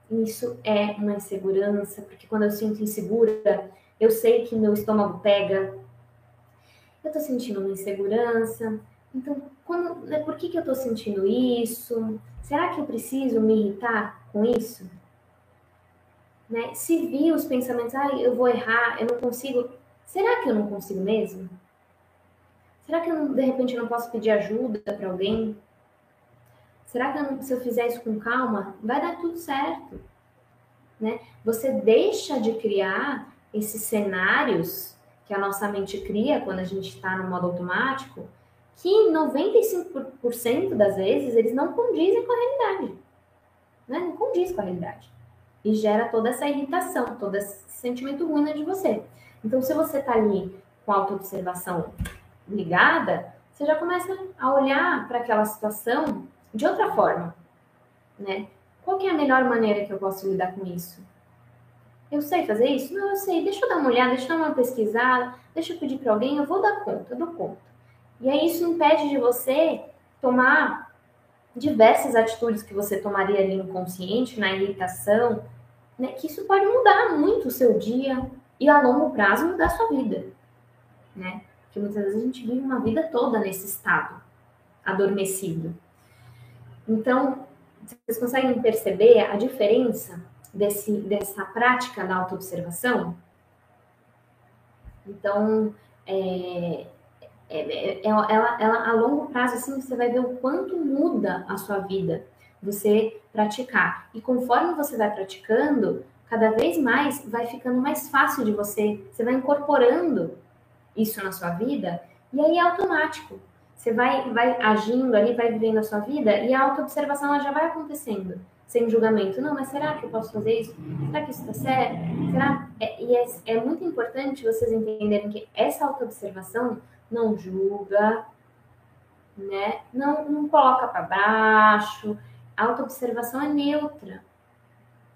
Isso é uma insegurança, porque quando eu sinto insegura, eu sei que meu estômago pega. Eu tô sentindo uma insegurança. Então, quando, né, por que, que eu tô sentindo isso? Será que eu preciso me irritar com isso? Né? Se vi os pensamentos, ah, eu vou errar, eu não consigo. Será que eu não consigo mesmo? Será que eu, de repente eu não posso pedir ajuda para alguém? Será que se eu fizer isso com calma, vai dar tudo certo? Né? Você deixa de criar esses cenários que a nossa mente cria quando a gente está no modo automático, que 95% das vezes eles não condizem com a realidade. Né? Não condiz com a realidade. E gera toda essa irritação, todo esse sentimento ruim de você. Então, se você está ali com a autoobservação ligada, você já começa a olhar para aquela situação de outra forma, né? Qual é a melhor maneira que eu posso lidar com isso? Eu sei fazer isso? Não, eu sei. Deixa eu dar uma olhada, deixa eu dar uma pesquisada, deixa eu pedir para alguém, eu vou dar conta, eu dou conta. E aí isso impede de você tomar diversas atitudes que você tomaria ali inconsciente, na irritação, né? Que isso pode mudar muito o seu dia e a longo prazo mudar a sua vida, né? Porque muitas vezes a gente vive uma vida toda nesse estado adormecido. Então, vocês conseguem perceber a diferença desse, dessa prática da autoobservação? Então, é, é, é, ela, ela, a longo prazo, assim, você vai ver o quanto muda a sua vida você praticar. E conforme você vai praticando, cada vez mais vai ficando mais fácil de você, você vai incorporando isso na sua vida, e aí é automático. Você vai, vai agindo ali, vai vivendo a sua vida e a autoobservação já vai acontecendo, sem julgamento. Não, mas será que eu posso fazer isso? Será que isso está certo? Será? É, e é, é muito importante vocês entenderem que essa autoobservação não julga, né? Não, não coloca para baixo. A autoobservação é neutra.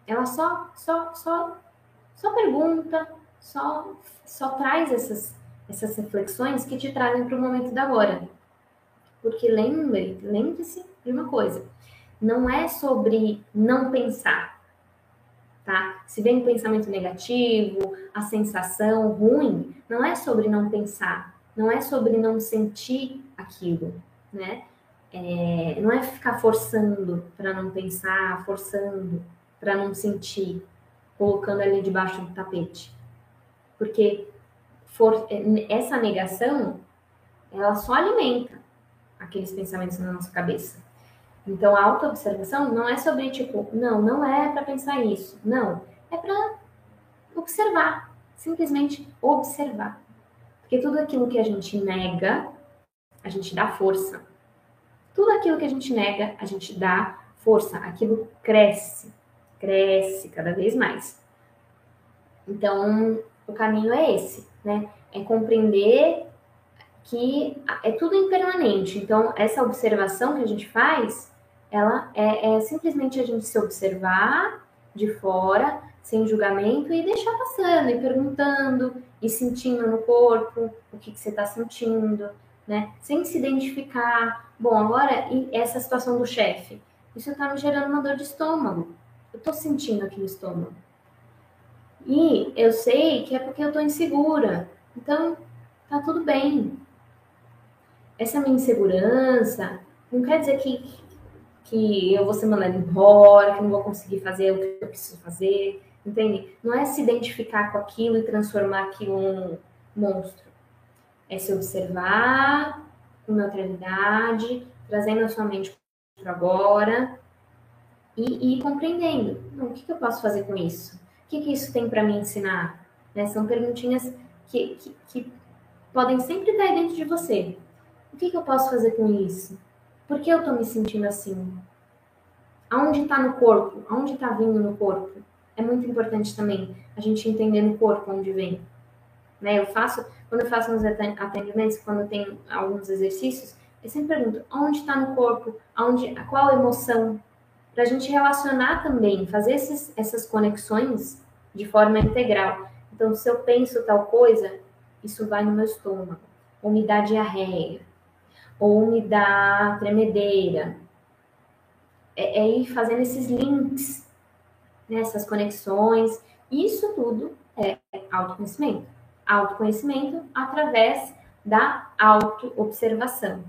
Ela só, só, só, só pergunta, só, só traz essas, essas reflexões que te trazem para o momento da agora. Porque lembre, lembre-se de uma coisa: não é sobre não pensar, tá? Se vem um pensamento negativo, a sensação ruim, não é sobre não pensar, não é sobre não sentir aquilo, né? É, não é ficar forçando para não pensar, forçando para não sentir, colocando ali debaixo do tapete. Porque for, essa negação, ela só alimenta aqueles pensamentos na nossa cabeça. Então, a autoobservação não é sobre, tipo, não, não é para pensar isso. Não, é para observar. Simplesmente observar. Porque tudo aquilo que a gente nega, a gente dá força. Tudo aquilo que a gente nega, a gente dá força. Aquilo cresce, cresce cada vez mais. Então, o caminho é esse, né? É compreender que é tudo impermanente. Então, essa observação que a gente faz, ela é, é simplesmente a gente se observar de fora, sem julgamento, e deixar passando, e perguntando, e sentindo no corpo o que, que você está sentindo, né? Sem se identificar. Bom, agora, essa situação do chefe, isso está me gerando uma dor de estômago. Eu estou sentindo aqui no estômago. E eu sei que é porque eu estou insegura. Então, tá tudo bem essa minha insegurança não quer dizer que, que eu vou ser mandada embora, que não vou conseguir fazer o que eu preciso fazer, entende? Não é se identificar com aquilo e transformar aquilo num monstro. É se observar com neutralidade, trazendo a sua mente para agora e, e compreendendo. Não, o que, que, eu posso fazer com isso? O que, que isso tem para me ensinar? Né? São perguntinhas que, que, que podem sempre estar dentro de você. O que, que eu posso fazer com isso? Por que eu estou me sentindo assim? Aonde está no corpo? Aonde está vindo no corpo? É muito importante também a gente entender no corpo onde vem. Né? Eu faço, quando eu faço uns atendimentos, quando tenho alguns exercícios, eu sempre pergunto onde está no corpo, aonde, qual emoção, para a gente relacionar também, fazer esses, essas conexões de forma integral. Então, se eu penso tal coisa, isso vai no meu estômago, ou me dá diarreia, ou me tremedeira. É, é ir fazendo esses links, né, essas conexões. Isso tudo é autoconhecimento. Autoconhecimento através da auto-observação,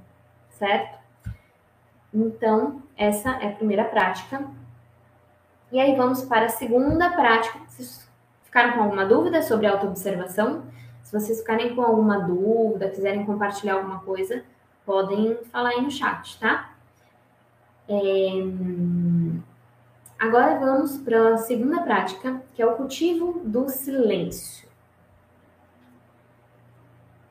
certo? Então, essa é a primeira prática. E aí vamos para a segunda prática. Vocês ficaram com alguma dúvida sobre auto-observação? Se vocês ficarem com alguma dúvida, quiserem compartilhar alguma coisa, podem falar aí no chat, tá? É... Agora vamos para a segunda prática, que é o cultivo do silêncio.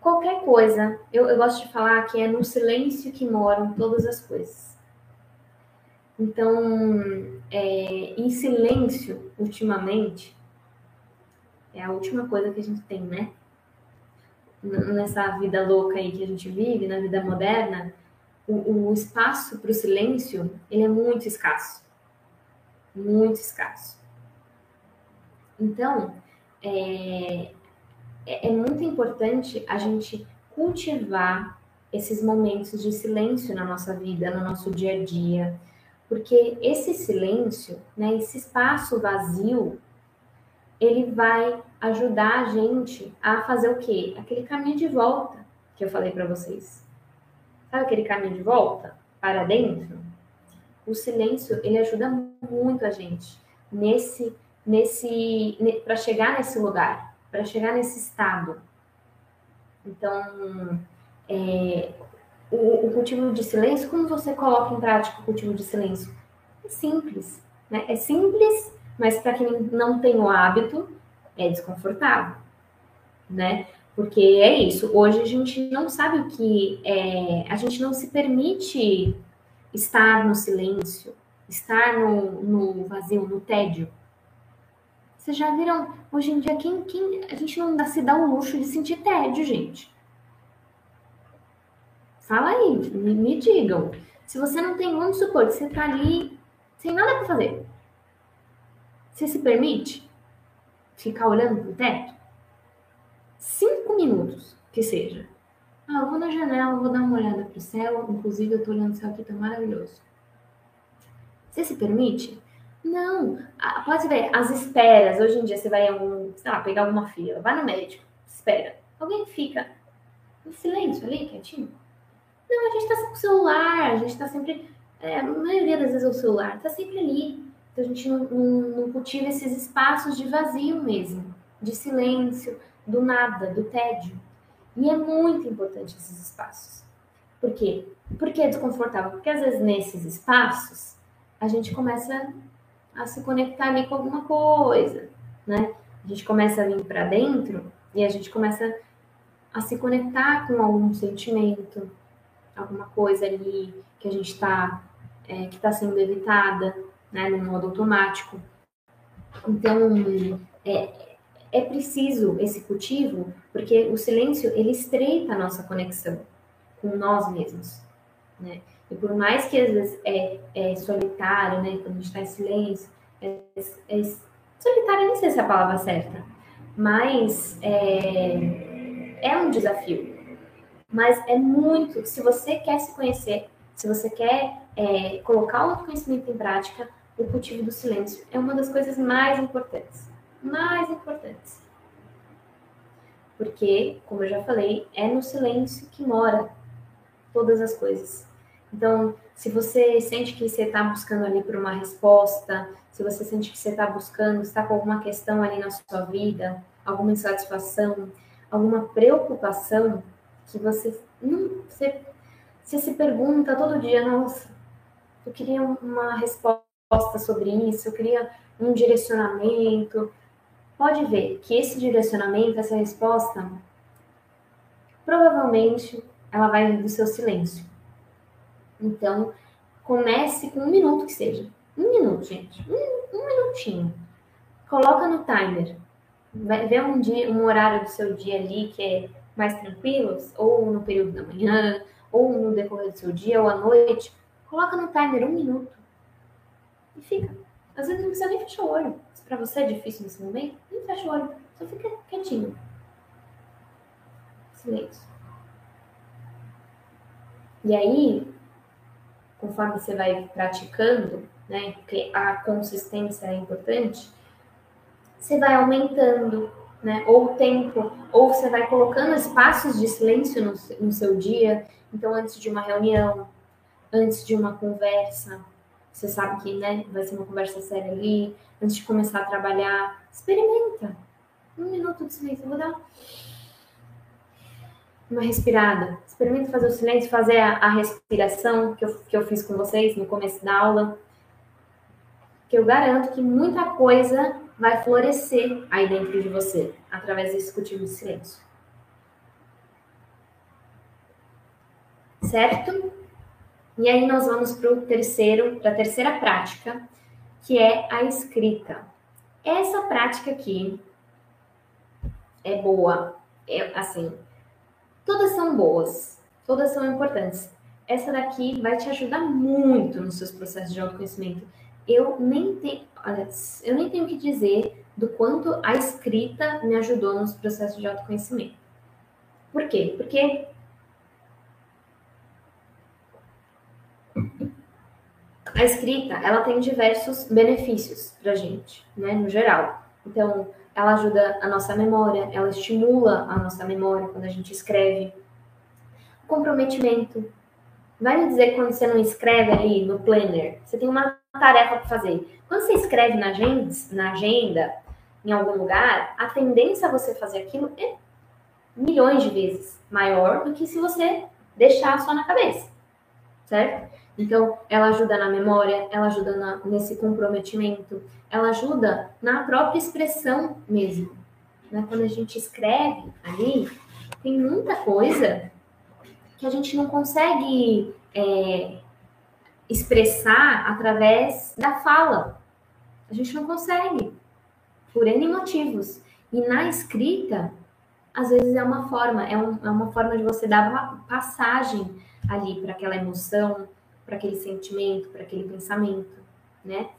Qualquer coisa, eu, eu gosto de falar que é no silêncio que moram todas as coisas. Então, é, em silêncio, ultimamente, é a última coisa que a gente tem, né? Nessa vida louca aí que a gente vive, na vida moderna, o, o espaço para o silêncio ele é muito escasso, muito escasso. Então, é, é, é muito importante a gente cultivar esses momentos de silêncio na nossa vida, no nosso dia a dia, porque esse silêncio, né, esse espaço vazio ele vai ajudar a gente a fazer o quê? Aquele caminho de volta que eu falei para vocês. Sabe aquele caminho de volta para dentro? O silêncio, ele ajuda muito a gente nesse nesse para chegar nesse lugar, para chegar nesse estado. Então, é, o, o, cultivo de silêncio, como você coloca em prática o cultivo de silêncio? É simples, né? É simples mas para quem não tem o hábito, é desconfortável, né? Porque é isso, hoje a gente não sabe o que é, a gente não se permite estar no silêncio, estar no, no vazio, no tédio. Vocês já viram, hoje em dia, quem, quem a gente não dá, se dá o luxo de sentir tédio, gente. Fala aí, me, me digam. Se você não tem, vamos supor você tá ali sem nada para fazer. Você se permite ficar olhando pro teto? Cinco minutos, que seja. Ah, eu vou na janela, vou dar uma olhada pro céu. Inclusive, eu tô olhando o céu aqui, tá maravilhoso. Você se permite? Não. Ah, pode ver, as esperas. Hoje em dia, você vai algum, sei lá, pegar alguma fila, vai no médico, espera. Alguém fica em silêncio ali, quietinho? Não, a gente tá com o celular, a gente tá sempre. É, a maioria das vezes é o celular, tá sempre ali. Então a gente não, não, não cultiva esses espaços de vazio mesmo, de silêncio, do nada, do tédio. E é muito importante esses espaços. Por quê? Porque é desconfortável. Porque às vezes nesses espaços a gente começa a se conectar ali com alguma coisa, né? A gente começa a vir para dentro e a gente começa a se conectar com algum sentimento, alguma coisa ali que a gente está é, que está sendo evitada, né, no modo automático. Então é, é preciso esse cultivo porque o silêncio ele estreita a nossa conexão com nós mesmos, né? E por mais que às vezes é, é solitário, né, quando a gente está em silêncio, é, é, solitário, nem sei se é a palavra certa, mas é, é um desafio. Mas é muito, se você quer se conhecer, se você quer é, colocar o autoconhecimento em prática, o cultivo do silêncio é uma das coisas mais importantes. Mais importantes. Porque, como eu já falei, é no silêncio que mora todas as coisas. Então, se você sente que você está buscando ali por uma resposta, se você sente que você está buscando, está com alguma questão ali na sua vida, alguma insatisfação, alguma preocupação, que você não você, você se pergunta todo dia, nossa, eu queria uma resposta sobre isso, queria um direcionamento. Pode ver que esse direcionamento, essa resposta, provavelmente ela vai do seu silêncio. Então, comece com um minuto que seja. Um minuto, gente. Um, um minutinho. Coloca no timer. Vê um, dia, um horário do seu dia ali que é mais tranquilo, ou no período da manhã, ou no decorrer do seu dia, ou à noite. Coloca no timer um minuto. E fica. Às vezes não precisa nem fechar o olho. Se pra você é difícil nesse momento, nem fecha o olho. Só fica quietinho. Silêncio. E aí, conforme você vai praticando, né, porque a consistência é importante, você vai aumentando, né, ou o tempo, ou você vai colocando espaços de silêncio no, no seu dia. Então, antes de uma reunião, antes de uma conversa, você sabe que, né, vai ser uma conversa séria ali, antes de começar a trabalhar, experimenta. Um minuto de silêncio, eu vou dar uma respirada. Experimenta fazer o silêncio, fazer a, a, respiração que eu, que eu fiz com vocês no começo da aula. Que eu garanto que muita coisa vai florescer aí dentro de você, através desse cultivo de silêncio. Certo? E aí nós vamos para o terceiro, para a terceira prática, que é a escrita. Essa prática aqui é boa, é assim, Todas são boas, todas são importantes. Essa daqui vai te ajudar muito nos seus processos de autoconhecimento. Eu nem tenho, olha, eu nem tenho que dizer do quanto a escrita me ajudou nos processos de autoconhecimento. Por quê? Porque a escrita, ela tem diversos benefícios pra gente, né, no geral. Então, ela ajuda a nossa memória, ela estimula a nossa memória quando a gente escreve. Comprometimento. Vai me dizer quando você não escreve ali no planner, você tem uma tarefa para fazer. Quando você escreve na agenda, na agenda, em algum lugar, a tendência a você fazer aquilo é milhões de vezes maior do que se você deixar só na cabeça, certo? Então, ela ajuda na memória, ela ajuda na, nesse comprometimento, ela ajuda na própria expressão mesmo. Né? Quando a gente escreve ali, tem muita coisa que a gente não consegue é, expressar através da fala. A gente não consegue, por N motivos. E na escrita, às vezes é uma forma, é, um, é uma forma de você dar passagem ali para aquela emoção, para aquele sentimento, para aquele pensamento, né?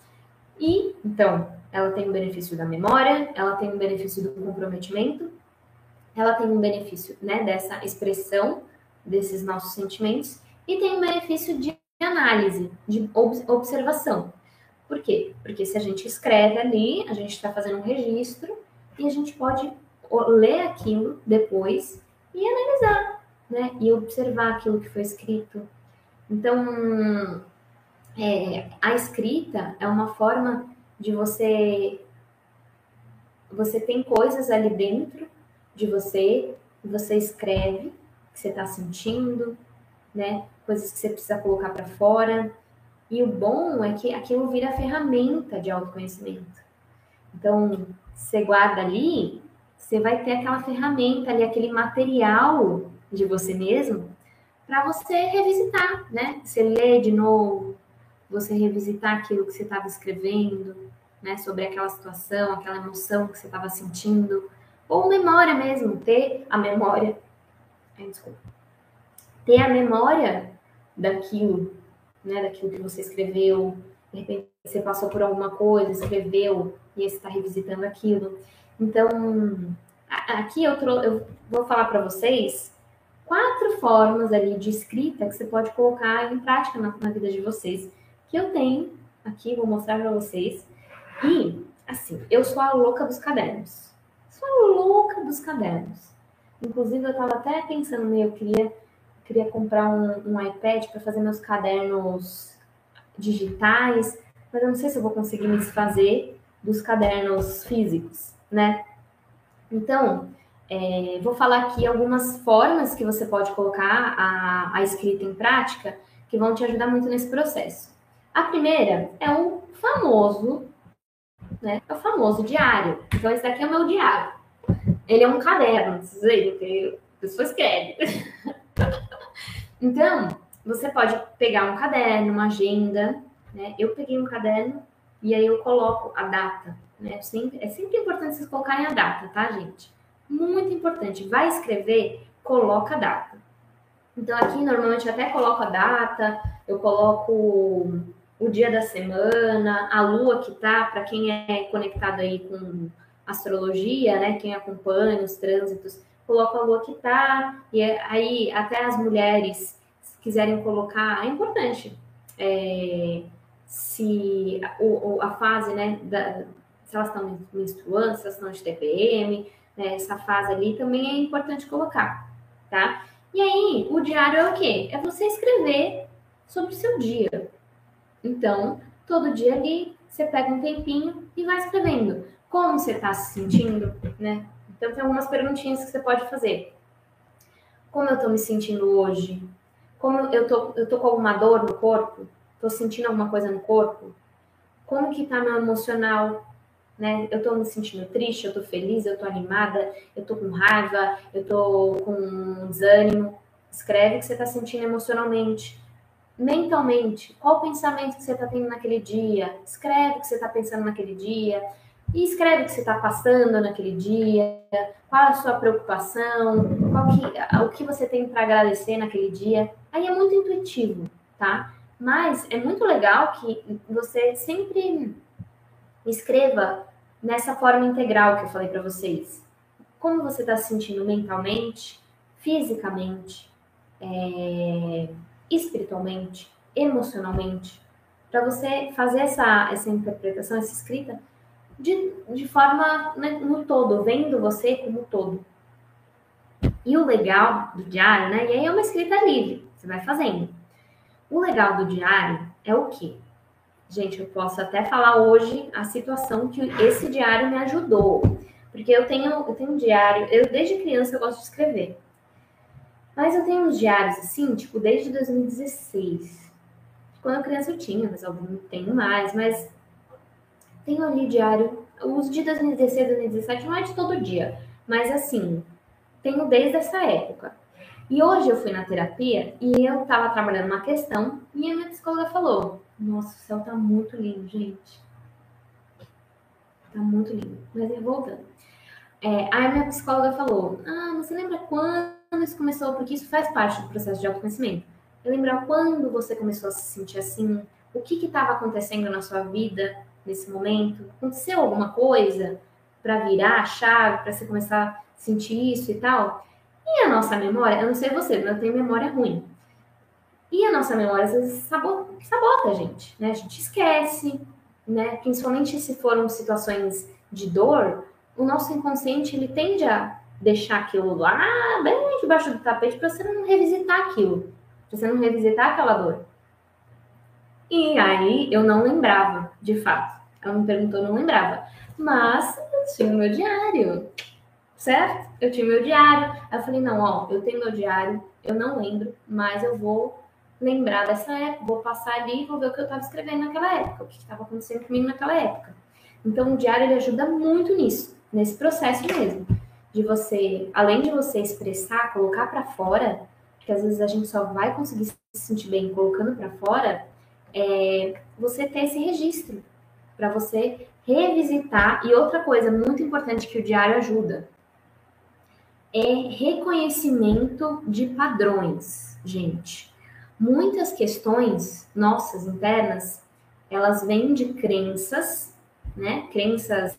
E então, ela tem um benefício da memória, ela tem um benefício do comprometimento, ela tem um benefício, né, dessa expressão desses nossos sentimentos e tem um benefício de análise, de observação. Por quê? Porque se a gente escreve ali, a gente está fazendo um registro e a gente pode ler aquilo depois e analisar, né? E observar aquilo que foi escrito. Então, é, a escrita é uma forma de você. Você tem coisas ali dentro de você, você escreve, que você está sentindo, né? Coisas que você precisa colocar para fora. E o bom é que aquilo vira ferramenta de autoconhecimento. Então, você guarda ali, você vai ter aquela ferramenta ali, aquele material de você mesmo para você revisitar, né? Você lê de novo, você revisitar aquilo que você estava escrevendo, né? Sobre aquela situação, aquela emoção que você estava sentindo, ou memória mesmo, ter a memória. Desculpa. Ter a memória daquilo, né? Daquilo que você escreveu. De repente você passou por alguma coisa, escreveu e está revisitando aquilo. Então, aqui eu, eu vou falar para vocês quatro formas ali de escrita que você pode colocar em prática na, na vida de vocês, que eu tenho aqui, vou mostrar para vocês. E, assim, eu sou a louca dos cadernos. Sou a louca dos cadernos. Inclusive, eu estava até pensando, eu queria, queria comprar um, um iPad para fazer meus cadernos digitais, mas eu não sei se eu vou conseguir me desfazer dos cadernos físicos, né? Então, é, vou falar aqui algumas formas que você pode colocar a, a escrita em prática que vão te ajudar muito nesse processo. A primeira é o famoso, né? É o famoso diário. Então, esse daqui é o meu diário. Ele é um caderno, vocês veem, que a pessoa escreve. então, você pode pegar um caderno, uma agenda, né? Eu peguei um caderno e aí eu coloco a data, né? Sempre, é sempre importante vocês colocarem a data, tá, gente? Muito importante. Vai escrever, coloca a data. Então, aqui, normalmente, eu até coloco a data, eu coloco o dia da semana, a lua que tá, para quem é conectado aí com astrologia, né? Quem acompanha os trânsitos, coloca a lua que tá, e é, aí até as mulheres se quiserem colocar, é importante. É, se o, a fase, né, da, se elas estão menstruando, se elas estão de TPM, né, essa fase ali também é importante colocar, tá? E aí, o diário é o quê? É você escrever sobre o seu dia. Então, todo dia ali, você pega um tempinho e vai escrevendo. Como você está se sentindo, né? Então, tem algumas perguntinhas que você pode fazer. Como eu estou me sentindo hoje? Como eu tô, eu tô com alguma dor no corpo? Estou sentindo alguma coisa no corpo? Como que está meu emocional? Né? Eu tô me sentindo triste, eu tô feliz, eu tô animada, eu tô com raiva, eu tô com desânimo. Escreve o que você tá sentindo emocionalmente. Mentalmente, qual o pensamento que você tá tendo naquele dia? Escreve o que você tá pensando naquele dia. E escreve o que você está passando naquele dia, qual a sua preocupação, que, o que você tem para agradecer naquele dia. Aí é muito intuitivo, tá? Mas é muito legal que você sempre escreva nessa forma integral que eu falei para vocês. Como você está se sentindo mentalmente, fisicamente, é, espiritualmente, emocionalmente, para você fazer essa, essa interpretação, essa escrita de, de forma né, no todo, vendo você como todo. E o legal do diário, né? E aí é uma escrita livre, você vai fazendo. O legal do diário é o quê? Gente, eu posso até falar hoje a situação que esse diário me ajudou. Porque eu tenho, eu tenho um diário, eu desde criança eu gosto de escrever. Mas eu tenho uns diários assim, tipo, desde 2016. Quando eu criança eu tinha, mas eu não tenho mais, mas tenho ali diário. Os de 2016, 2017 não é de todo dia, mas assim, tenho desde essa época. E hoje eu fui na terapia e eu estava trabalhando uma questão e a minha psicóloga falou: nossa, o céu tá muito lindo, gente. Tá muito lindo. Mas é voltando. É, aí a minha psicóloga falou: Ah, você lembra quando isso começou? Porque isso faz parte do processo de autoconhecimento. lembrar quando você começou a se sentir assim, o que estava acontecendo na sua vida nesse momento, aconteceu alguma coisa para virar a chave, para você começar a sentir isso e tal. E a nossa memória, eu não sei você, mas eu tenho memória ruim. E a nossa memória às vezes sabota, a gente, né? A gente esquece, né? Principalmente se foram situações de dor, o nosso inconsciente ele tende a deixar aquilo lá bem debaixo do tapete para você não revisitar aquilo, para você não revisitar aquela dor. E aí eu não lembrava, de fato. Ela me perguntou, eu não lembrava. Mas eu tinha o meu diário, certo? Eu tinha o meu diário. Eu falei, não, ó, eu tenho meu diário, eu não lembro, mas eu vou lembrar dessa época, vou passar ali e vou ver o que eu estava escrevendo naquela época, o que estava acontecendo comigo naquela época. Então, o diário ele ajuda muito nisso, nesse processo mesmo, de você, além de você expressar, colocar para fora, que às vezes a gente só vai conseguir se sentir bem colocando para fora, é você ter esse registro para você revisitar. E outra coisa muito importante que o diário ajuda é reconhecimento de padrões, gente. Muitas questões nossas internas, elas vêm de crenças, né? Crenças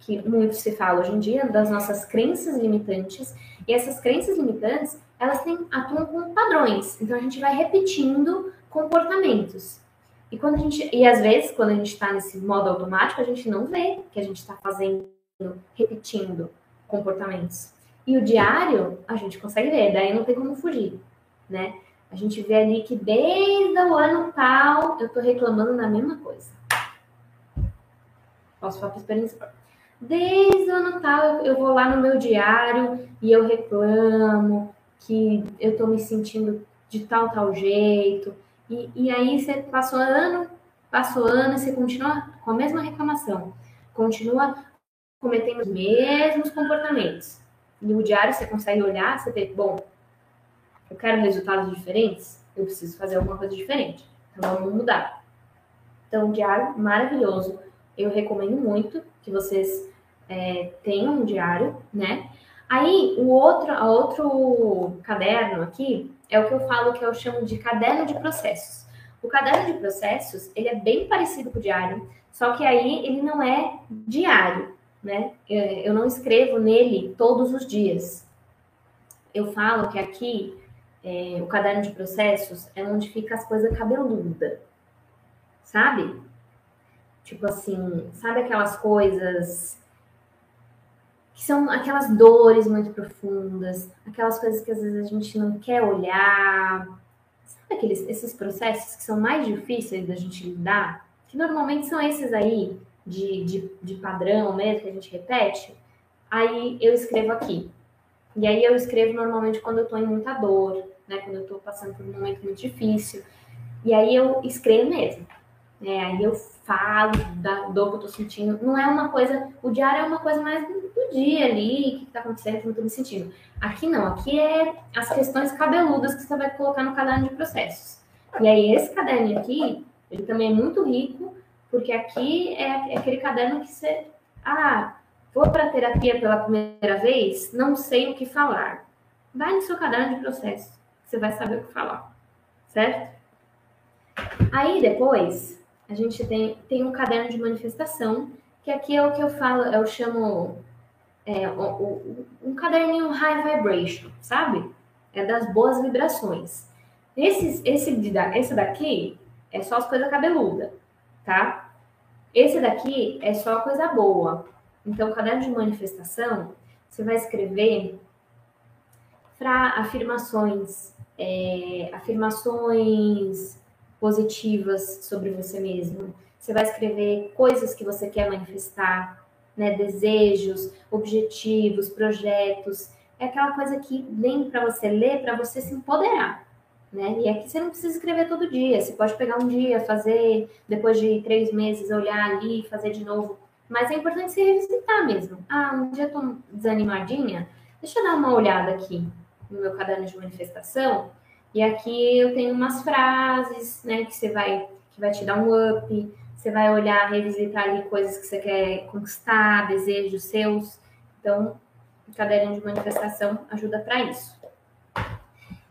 que muito se fala hoje em dia das nossas crenças limitantes. E essas crenças limitantes, elas têm, atuam como padrões. Então a gente vai repetindo comportamentos. E quando a gente, e às vezes, quando a gente está nesse modo automático, a gente não vê que a gente está fazendo, repetindo comportamentos. E o diário, a gente consegue ver, daí não tem como fugir, né? A gente vê ali que desde o ano tal eu tô reclamando da mesma coisa. Posso falar por experiência. Desde o ano tal eu, vou lá no meu diário e eu reclamo que eu tô me sentindo de tal, tal jeito e, e aí você passou ano, passou ano, e você continua com a mesma reclamação, continua cometendo os mesmos comportamentos. E no diário você consegue olhar, você vê, bom, eu quero resultados diferentes, eu preciso fazer alguma coisa diferente. Então vamos mudar. Então, diário maravilhoso. Eu recomendo muito que vocês é, tenham um diário, né? Aí, o outro, a outro caderno aqui é o que eu falo que eu chamo de caderno de processos. O caderno de processos, ele é bem parecido com o diário, só que aí ele não é diário, né? Eu não escrevo nele todos os dias. Eu falo que aqui, é, o caderno de processos é onde fica as coisas cabeludas, sabe? Tipo assim, sabe aquelas coisas que são aquelas dores muito profundas, aquelas coisas que às vezes a gente não quer olhar. Sabe aqueles, esses processos que são mais difíceis da gente lidar? Que normalmente são esses aí, de, de, de padrão mesmo, que a gente repete. Aí eu escrevo aqui. E aí eu escrevo normalmente quando eu tô em muita dor, né? Quando eu tô passando por um momento muito difícil. E aí eu escrevo mesmo. É, aí eu falo da dor que eu tô sentindo. Não é uma coisa. O diário é uma coisa mais do, dia ali, o que tá acontecendo, como eu tô me sentindo. Aqui não, aqui é as questões cabeludas que você vai colocar no caderno de processos. E aí, esse caderno aqui, ele também é muito rico, porque aqui é, é aquele caderno que você. Ah, vou para terapia pela primeira vez, não sei o que falar. Vai no seu caderno de processos, você vai saber o que falar, certo? Aí depois, a gente tem, tem um caderno de manifestação, que aqui é o que eu falo, eu chamo é, o, o, um caderninho high vibration, sabe? É das boas vibrações. Esse, esse, esse daqui é só as coisas cabeludas, tá? Esse daqui é só coisa boa. Então, o caderno de manifestação, você vai escrever para afirmações, é, afirmações positivas sobre você mesmo. Você vai escrever coisas que você quer manifestar, né? Desejos, objetivos, projetos. É aquela coisa que vem para você ler, para você se empoderar. Né? E aqui você não precisa escrever todo dia. Você pode pegar um dia, fazer, depois de três meses, olhar ali, fazer de novo. Mas é importante se revisitar mesmo. Ah, um dia eu tô desanimadinha, deixa eu dar uma olhada aqui no meu caderno de manifestação e aqui eu tenho umas frases, né, que você vai, que vai te dar um up, você vai olhar, revisitar ali coisas que você quer conquistar, desejos seus. Então, o caderno de manifestação ajuda para isso.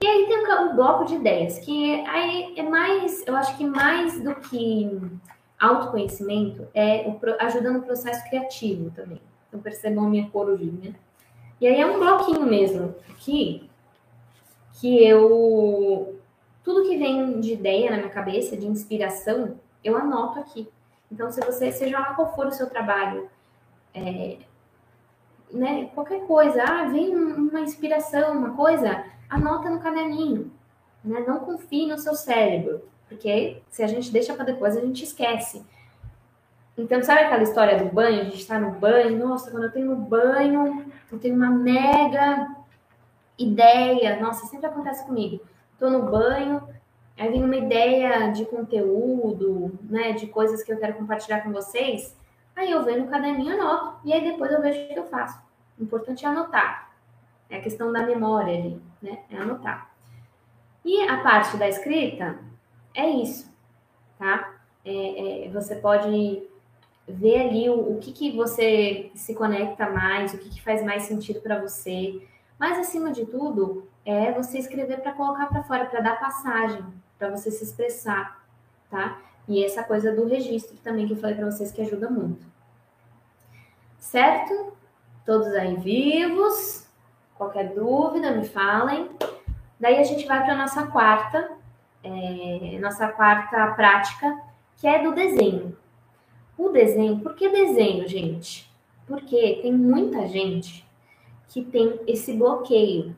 E aí tem o, o bloco de ideias, que aí é mais, eu acho que mais do que autoconhecimento, é o, ajuda no processo criativo também. Então percebam a minha corujinha. E aí é um bloquinho mesmo, aqui, que eu. Tudo que vem de ideia na minha cabeça, de inspiração, eu anoto aqui. Então, se você, seja lá qual for o seu trabalho, é, né, qualquer coisa, ah, vem uma inspiração, uma coisa, anota no caderninho. Né? Não confie no seu cérebro, porque se a gente deixa para depois, a gente esquece. Então, sabe aquela história do banho? A gente está no banho, nossa, quando eu tenho no banho, eu tenho uma mega ideia. Nossa, sempre acontece comigo. Estou no banho, aí vem uma ideia de conteúdo, né, de coisas que eu quero compartilhar com vocês. Aí eu venho no caderninho, anoto, e aí depois eu vejo o que eu faço. O importante é anotar. É a questão da memória ali, né? É anotar. E a parte da escrita é isso, tá? É, é, você pode ver ali o, o que, que você se conecta mais, o que, que faz mais sentido para você. Mas, acima de tudo, é você escrever para colocar para fora, para dar passagem, para você se expressar, tá? E essa coisa do registro também que eu falei para vocês que ajuda muito. Certo? Todos aí vivos? Qualquer dúvida, me falem. Daí a gente vai para nossa quarta, é, nossa quarta prática, que é do desenho. O desenho, por que desenho, gente? Porque tem muita gente que tem esse bloqueio.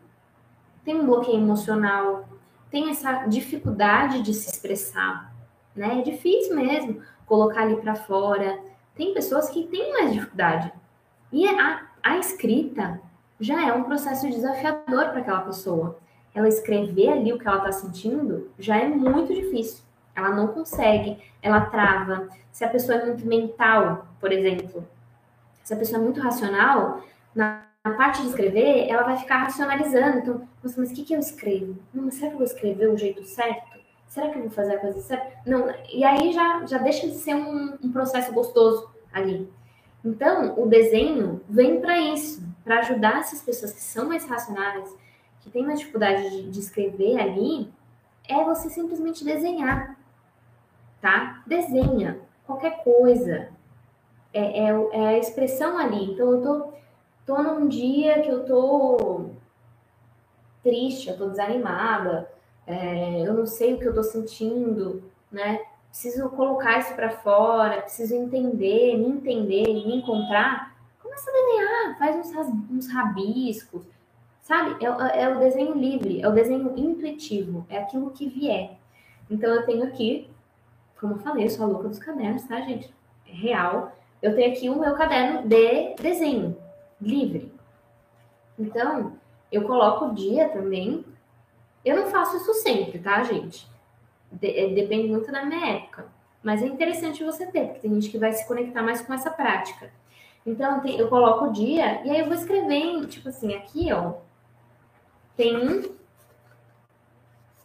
Tem um bloqueio emocional, tem essa dificuldade de se expressar, né? É difícil mesmo colocar ali para fora. Tem pessoas que têm mais dificuldade. E a, a escrita já é um processo desafiador para aquela pessoa. Ela escrever ali o que ela está sentindo já é muito difícil. Ela não consegue, ela trava. Se a pessoa é muito mental, por exemplo, se a pessoa é muito racional, na parte de escrever, ela vai ficar racionalizando. Então, nossa, mas o que, que eu escrevo? Não, será que eu vou escrever o jeito certo? Será que eu vou fazer a coisa certa? Não, e aí já, já deixa de ser um, um processo gostoso ali. Então, o desenho vem para isso, para ajudar essas pessoas que são mais racionais, que têm mais dificuldade de, de escrever ali, é você simplesmente desenhar tá? Desenha qualquer coisa. É, é, é, a expressão ali. Então, eu tô, tô num dia que eu tô triste, eu tô desanimada, é, eu não sei o que eu tô sentindo, né? Preciso colocar isso para fora, preciso entender, me entender, me encontrar. Começa a desenhar, faz uns, uns rabiscos, sabe? É, é o desenho livre, é o desenho intuitivo, é aquilo que vier. Então, eu tenho aqui como eu falei, eu sou a louca dos cadernos, tá, gente? É real. Eu tenho aqui o meu caderno de desenho, livre. Então, eu coloco o dia também. Eu não faço isso sempre, tá, gente? De é, depende muito da minha época. Mas é interessante você ter, porque tem gente que vai se conectar mais com essa prática. Então, eu coloco o dia e aí eu vou escrevendo, tipo assim, aqui, ó. Tem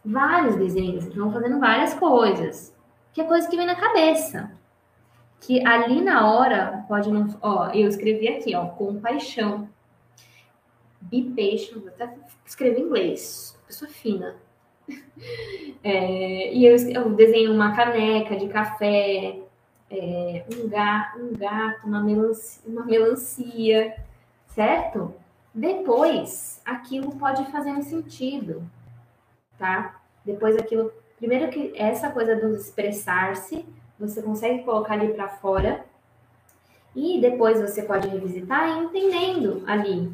vários desenhos, então fazendo várias coisas que é coisa que vem na cabeça. Que ali na hora pode não. Ó, eu escrevi aqui, ó, compaixão. Be patient, até escrever em inglês, pessoa fina. É, e eu, eu desenho uma caneca de café, é, um, gato, um gato, uma melancia, uma melancia, certo? Depois, aquilo pode fazer um sentido, tá? Depois aquilo Primeiro que essa coisa do expressar-se, você consegue colocar ali para fora e depois você pode revisitar entendendo ali,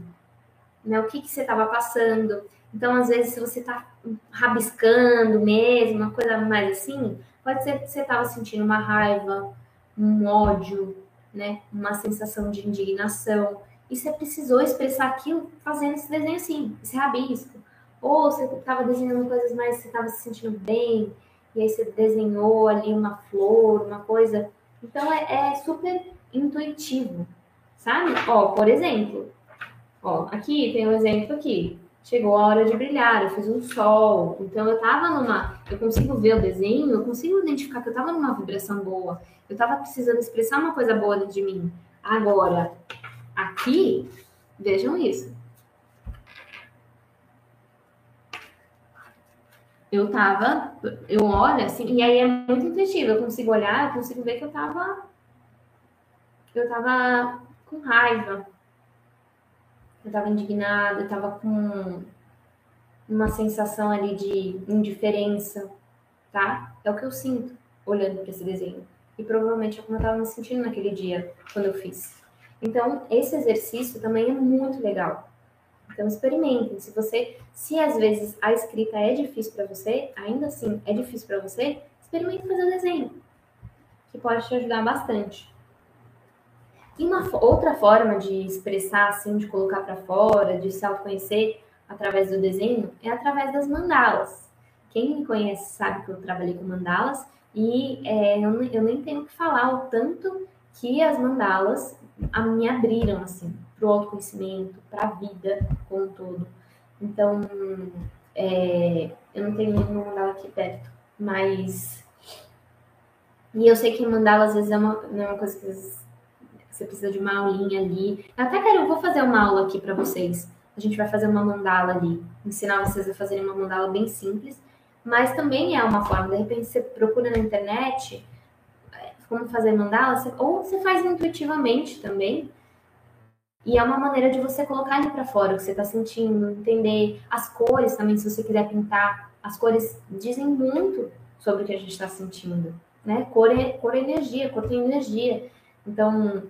né, o que, que você estava passando. Então, às vezes, se você está rabiscando mesmo, uma coisa mais assim, pode ser que você estava sentindo uma raiva, um ódio, né, uma sensação de indignação, e você precisou expressar aquilo fazendo esse desenho assim, esse rabisco. Ou você estava desenhando coisas mais, você estava se sentindo bem, e aí você desenhou ali uma flor, uma coisa. Então é, é super intuitivo, sabe? Ó, por exemplo, ó, aqui tem um exemplo aqui. Chegou a hora de brilhar, eu fiz um sol, então eu tava numa. Eu consigo ver o desenho, eu consigo identificar que eu tava numa vibração boa, eu tava precisando expressar uma coisa boa dentro de mim. Agora, aqui, vejam isso eu tava, eu olho assim, e aí é muito intuitivo, eu consigo olhar, eu consigo ver que eu tava, eu tava com raiva, eu tava indignada, eu tava com uma sensação ali de indiferença, tá? É o que eu sinto olhando para esse desenho. E provavelmente é como eu estava me sentindo naquele dia quando eu fiz. Então, esse exercício também é muito legal. Então, experimentem. Se você, se às vezes a escrita é difícil para você, ainda assim é difícil para você, experimente fazer o desenho, que pode te ajudar bastante. E uma outra forma de expressar, assim, de colocar para fora, de se autoconhecer através do desenho, é através das mandalas. Quem me conhece sabe que eu trabalhei com mandalas e é, eu, eu nem tenho que falar o tanto que as mandalas me abriram, assim, para o autoconhecimento, para a vida como um todo. Então, é, eu não tenho nenhuma mandala aqui perto, mas. E eu sei que mandala às vezes é uma, é uma coisa que você precisa de uma aulinha ali. Até quero, eu vou fazer uma aula aqui para vocês. A gente vai fazer uma mandala ali, ensinar vocês a fazerem uma mandala bem simples, mas também é uma forma. De repente você procura na internet é, como fazer mandala, ou você faz intuitivamente também. E é uma maneira de você colocar ali para fora o que você está sentindo, entender as cores também, se você quiser pintar. As cores dizem muito sobre o que a gente está sentindo, né? Cor é, cor é energia, cor tem energia. Então,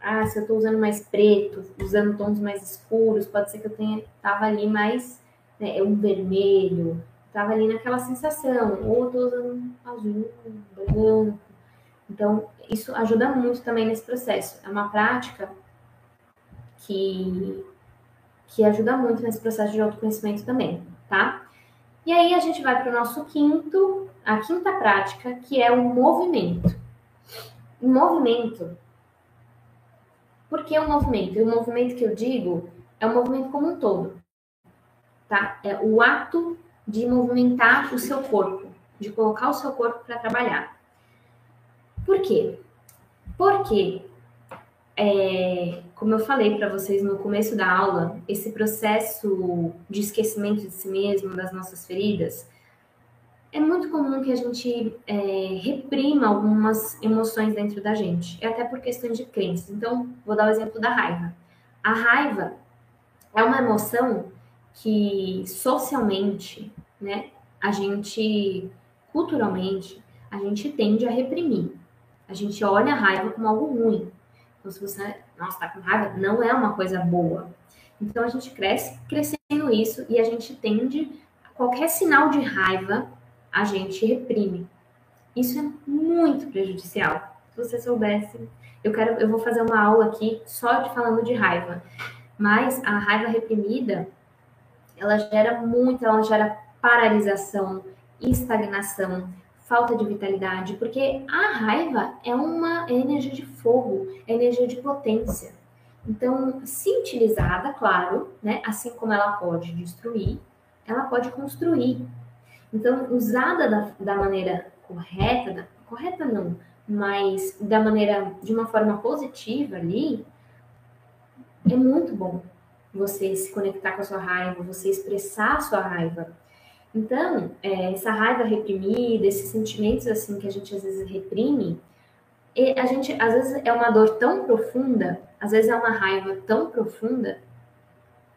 ah, se eu estou usando mais preto, usando tons mais escuros, pode ser que eu tenha tava ali mais né, um vermelho, tava ali naquela sensação, ou tô usando azul, branco. Então, isso ajuda muito também nesse processo. É uma prática que, que ajuda muito nesse processo de autoconhecimento também, tá? E aí a gente vai para o nosso quinto, a quinta prática, que é o movimento. O movimento. Por que o movimento? E o movimento que eu digo é o movimento como um todo, tá? É o ato de movimentar o seu corpo, de colocar o seu corpo para trabalhar. Por quê? Porque é, como eu falei para vocês no começo da aula, esse processo de esquecimento de si mesmo, das nossas feridas, é muito comum que a gente é, reprima algumas emoções dentro da gente, é até por questões de crenças. Então, vou dar o exemplo da raiva. A raiva é uma emoção que socialmente, né, a gente, culturalmente, a gente tende a reprimir. A gente olha a raiva como algo ruim. Então, se você, nossa, tá com raiva, não é uma coisa boa. Então, a gente cresce crescendo isso e a gente tende, qualquer sinal de raiva, a gente reprime. Isso é muito prejudicial. Se você soubesse, eu quero, eu vou fazer uma aula aqui só de falando de raiva. Mas a raiva reprimida, ela gera muito, ela gera paralisação, estagnação, falta de vitalidade, porque a raiva é uma energia de fogo, é energia de potência. Então, se utilizada, claro, né, assim como ela pode destruir, ela pode construir. Então, usada da, da maneira correta, da, correta não, mas da maneira, de uma forma positiva ali, é muito bom você se conectar com a sua raiva, você expressar a sua raiva. Então, é, essa raiva reprimida, esses sentimentos assim que a gente às vezes reprime, a gente às vezes é uma dor tão profunda, às vezes é uma raiva tão profunda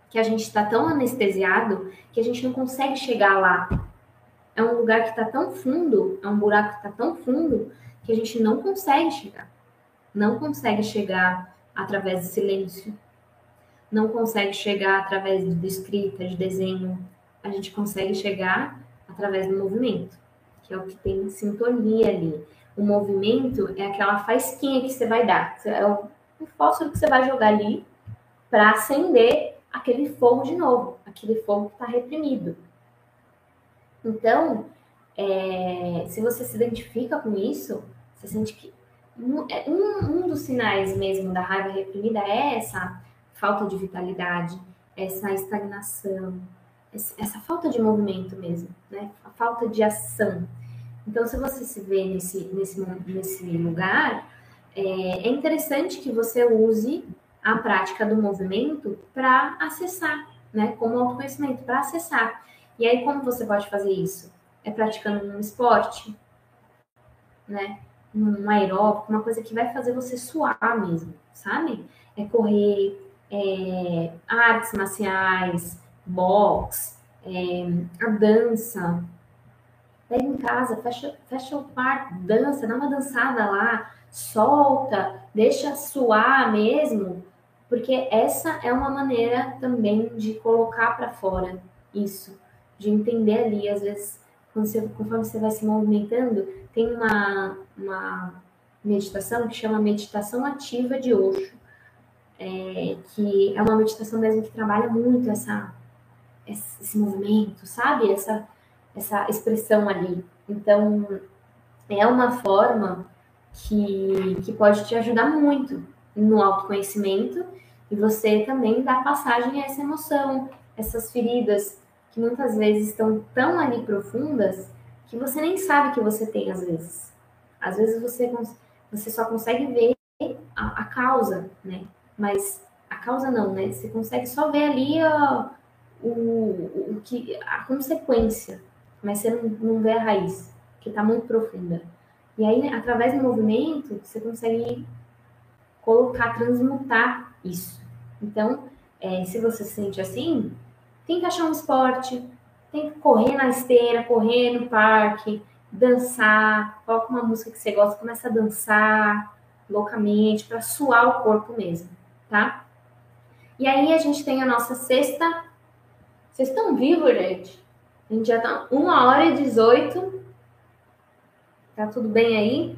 que a gente está tão anestesiado que a gente não consegue chegar lá. É um lugar que está tão fundo, é um buraco que está tão fundo que a gente não consegue chegar. Não consegue chegar através do silêncio. Não consegue chegar através de escrita, de desenho, a gente consegue chegar através do movimento, que é o que tem sintonia ali. O movimento é aquela faísquinha que você vai dar, é o, fósforo que você vai jogar ali para acender aquele fogo de novo, aquele fogo que está reprimido. Então, é, se você se identifica com isso, você sente que é, um, um dos sinais mesmo da raiva reprimida é essa falta de vitalidade, essa estagnação, essa falta de movimento mesmo, né? A falta de ação. Então, se você se vê nesse, nesse, nesse lugar, é, é interessante que você use a prática do movimento para acessar, né? Como autoconhecimento, para acessar. E aí, como você pode fazer isso? é praticando um esporte, né? Um aeróbico, uma coisa que vai fazer você suar mesmo, sabe? É correr, é, artes marciais, boxe, é, a dança. Pega em casa, fecha, fecha o quarto, dança, dá uma dançada lá, solta, deixa suar mesmo, porque essa é uma maneira também de colocar para fora isso, de entender ali, às vezes, você, conforme você vai se movimentando, tem uma, uma meditação que chama meditação ativa de Osho, é, que é uma meditação mesmo que trabalha muito essa, esse movimento, sabe? Essa, essa expressão ali. Então, é uma forma que, que pode te ajudar muito no autoconhecimento e você também dá passagem a essa emoção, essas feridas que muitas vezes estão tão ali profundas que você nem sabe que você tem às vezes. Às vezes você, você só consegue ver a, a causa, né? Mas a causa não, né? Você consegue só ver ali a, o, o que, a consequência, mas você não, não vê a raiz, que está muito profunda. E aí, através do movimento, você consegue colocar, transmutar isso. Então, é, se você se sente assim, tenta achar um esporte, tenta correr na esteira, correr no parque, dançar, coloca uma música que você gosta, começa a dançar loucamente para suar o corpo mesmo, tá? E aí a gente tem a nossa sexta. Vocês estão vivos, gente? A gente já tá uma hora e 18. Tá tudo bem aí?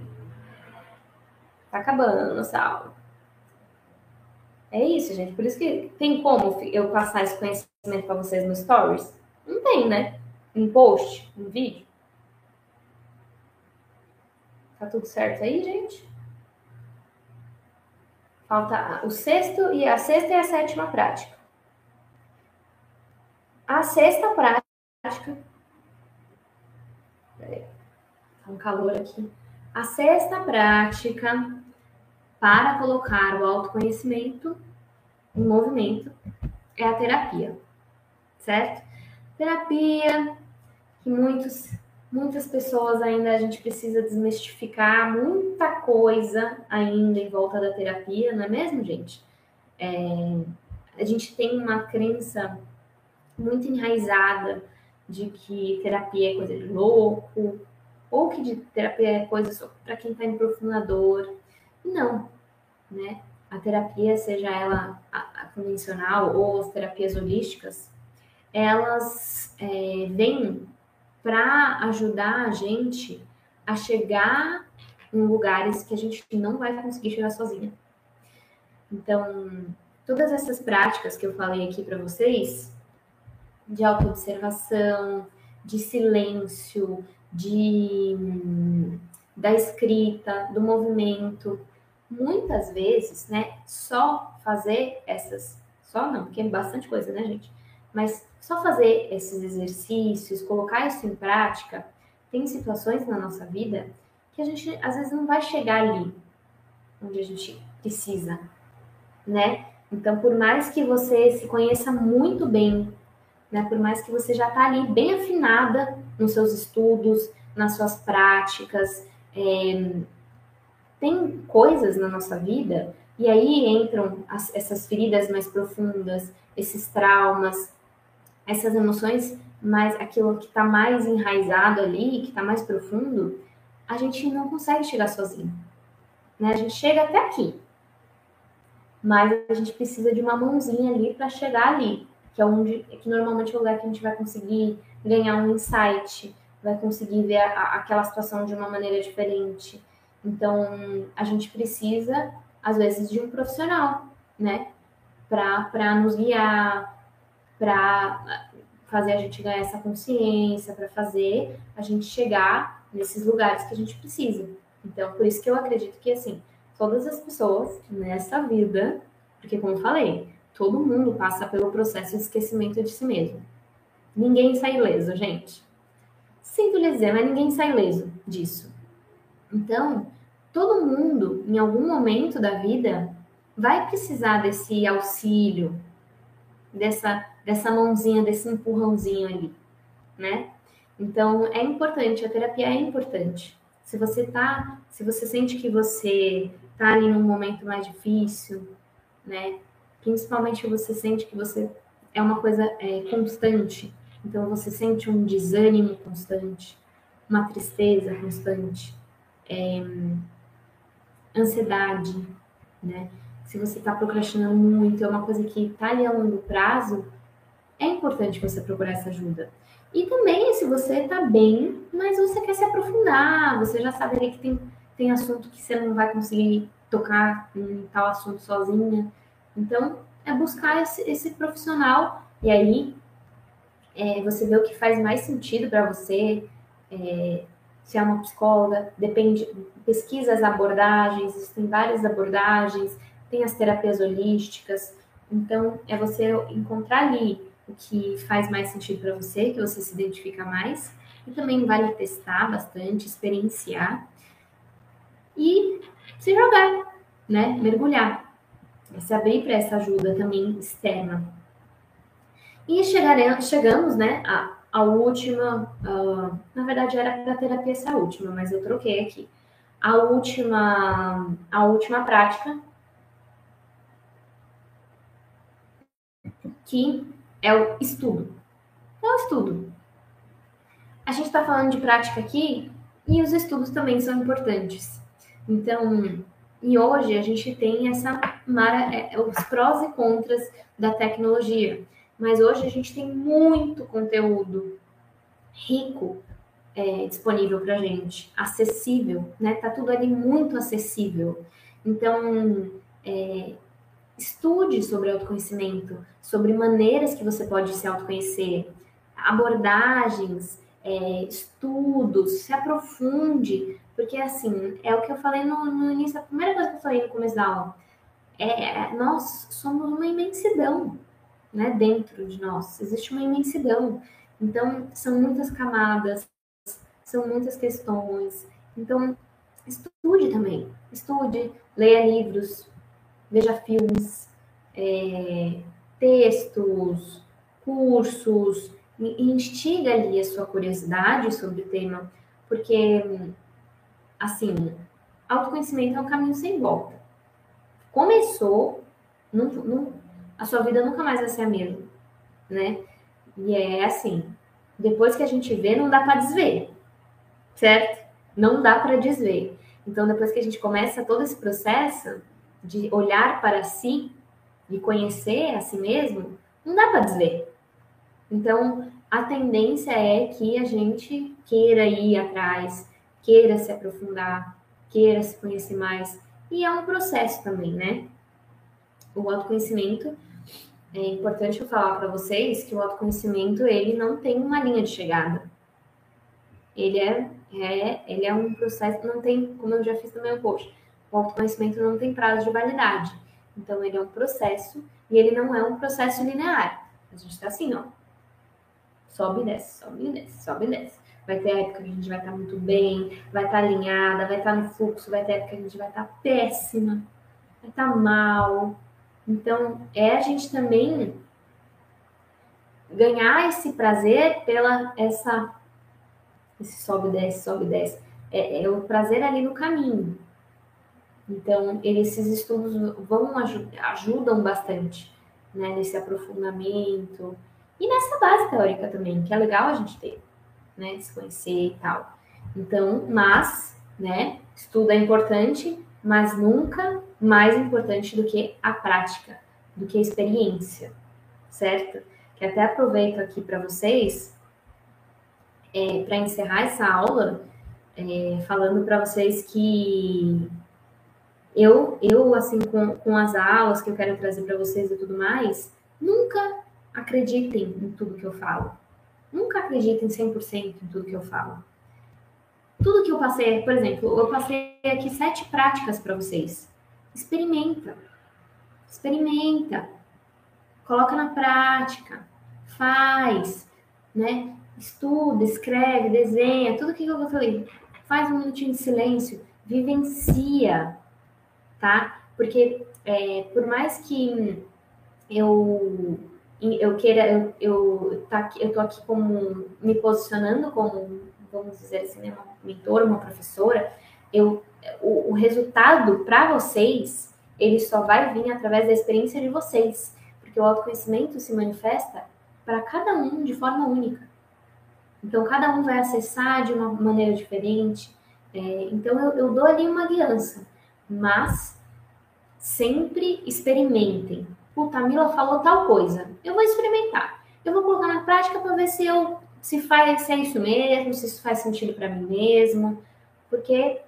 Tá acabando nossa aula. É isso, gente. Por isso que tem como eu passar esse conhecimento para vocês no Stories? Não tem, né? Em post, em vídeo. Tá tudo certo aí, gente? Falta o sexto e a sexta e a sétima prática. A sexta prática. Peraí, tá um calor aqui. A sexta prática para colocar o autoconhecimento em movimento é a terapia, certo? Terapia que muitos, muitas pessoas ainda a gente precisa desmistificar muita coisa ainda em volta da terapia, não é mesmo, gente? É, a gente tem uma crença muito enraizada de que terapia é coisa de louco, ou que de terapia é coisa só para quem está em profundador. Não, né? A terapia, seja ela a, a convencional ou as terapias holísticas, elas é, vêm para ajudar a gente a chegar em lugares que a gente não vai conseguir chegar sozinha. Então, todas essas práticas que eu falei aqui para vocês, de autoobservação, de silêncio, de da escrita, do movimento, muitas vezes, né, só fazer essas, só não, porque é bastante coisa, né, gente? Mas só fazer esses exercícios, colocar isso em prática, tem situações na nossa vida que a gente às vezes não vai chegar ali onde a gente precisa, né? Então, por mais que você se conheça muito bem, né, por mais que você já está ali bem afinada nos seus estudos, nas suas práticas, é, tem coisas na nossa vida, e aí entram as, essas feridas mais profundas, esses traumas, essas emoções, mas aquilo que está mais enraizado ali, que está mais profundo, a gente não consegue chegar sozinho. Né? A gente chega até aqui, mas a gente precisa de uma mãozinha ali para chegar ali, que é onde, que normalmente é o lugar que a gente vai conseguir ganhar um insight, vai conseguir ver a, aquela situação de uma maneira diferente. Então, a gente precisa, às vezes, de um profissional, né? Para nos guiar, para fazer a gente ganhar essa consciência, para fazer a gente chegar nesses lugares que a gente precisa. Então, por isso que eu acredito que, assim, todas as pessoas nessa vida, porque, como eu falei, todo mundo passa pelo processo de esquecimento de si mesmo. Ninguém sai ileso, gente. Sinto lhe dizer, mas ninguém sai ileso disso. Então, todo mundo, em algum momento da vida, vai precisar desse auxílio, dessa, dessa mãozinha, desse empurrãozinho ali, né? Então, é importante, a terapia é importante. Se você tá, se você sente que você tá ali num momento mais difícil, né? Principalmente você sente que você é uma coisa é, constante. Então, você sente um desânimo constante, uma tristeza constante, é, ansiedade, né? Se você está procrastinando muito, é uma coisa que está ali a longo prazo, é importante você procurar essa ajuda. E também se você está bem, mas você quer se aprofundar, você já sabe ali que tem, tem assunto que você não vai conseguir tocar em tal assunto sozinha. Então, é buscar esse, esse profissional e aí é, você vê o que faz mais sentido para você, é, se é uma psicóloga, depende, pesquisa as abordagens, existem várias abordagens, tem as terapias holísticas, então é você encontrar ali o que faz mais sentido para você, que você se identifica mais, e também vale testar bastante, experienciar e se jogar, né? Mergulhar, se abrir para essa ajuda também externa. E chegaremos, chegamos, né, a, a última, uh, na verdade era para terapia essa última, mas eu troquei aqui. A última, a última prática que é o estudo. É o estudo. A gente está falando de prática aqui e os estudos também são importantes. Então, e hoje a gente tem essa os prós e contras da tecnologia. Mas hoje a gente tem muito conteúdo rico é, disponível para gente, acessível, né? Tá tudo ali muito acessível. Então, é, estude sobre autoconhecimento, sobre maneiras que você pode se autoconhecer, abordagens, é, estudos, se aprofunde, porque assim, é o que eu falei no, no início, a primeira coisa que eu falei no começo da aula, é, nós somos uma imensidão, né, dentro de nós, existe uma imensidão, então são muitas camadas, são muitas questões, então estude também, estude, leia livros, veja filmes, é, textos, cursos, instiga ali a sua curiosidade sobre o tema, porque, assim, autoconhecimento é um caminho sem volta. Começou, não, não, a sua vida nunca mais vai ser a mesma, né? E é assim, depois que a gente vê, não dá para desver, certo? Não dá para desver. Então, depois que a gente começa todo esse processo, de olhar para si, de conhecer a si mesmo, não dá para dizer. Então, a tendência é que a gente queira ir atrás, queira se aprofundar, queira se conhecer mais. E é um processo também, né? O autoconhecimento, é importante eu falar para vocês que o autoconhecimento, ele não tem uma linha de chegada. Ele é, é, ele é um processo, não tem, como eu já fiz também um post, o autoconhecimento não tem prazo de validade. Então, ele é um processo e ele não é um processo linear. A gente está assim, ó. Sobe e desce, sobe e desce, sobe e desce. Vai ter época que a gente vai estar tá muito bem, vai estar tá alinhada, vai estar tá no fluxo, vai ter época que a gente vai estar péssima, vai estar mal. Então, é a gente também ganhar esse prazer pela essa esse sobe desce, sobe desce. É, é o prazer ali no caminho. Então, esses estudos vão ajudam bastante né, nesse aprofundamento e nessa base teórica também, que é legal a gente ter, né, se conhecer e tal. Então, mas, né, estudo é importante, mas nunca mais importante do que a prática, do que a experiência, certo? Que até aproveito aqui para vocês, é, para encerrar essa aula, é, falando para vocês que eu, eu assim, com, com as aulas que eu quero trazer para vocês e tudo mais, nunca acreditem em tudo que eu falo. Nunca acreditem 100% em tudo que eu falo. Tudo que eu passei, por exemplo, eu passei aqui sete práticas para vocês. Experimenta. Experimenta. Coloca na prática. Faz, né? Estuda, escreve, desenha, tudo que eu falei. Faz um minutinho de silêncio, vivencia, tá? Porque é, por mais que eu eu queira, eu, eu, tá, eu tô aqui como me posicionando como, vamos dizer assim, né, uma mentora, uma professora, eu, o, o resultado para vocês, ele só vai vir através da experiência de vocês, porque o autoconhecimento se manifesta para cada um de forma única. Então, cada um vai acessar de uma maneira diferente. É, então, eu, eu dou ali uma guiança, mas sempre experimentem. Puta, a Mila falou tal coisa, eu vou experimentar. Eu vou colocar na prática para ver se eu se faz se é isso mesmo, se isso faz sentido para mim mesmo, porque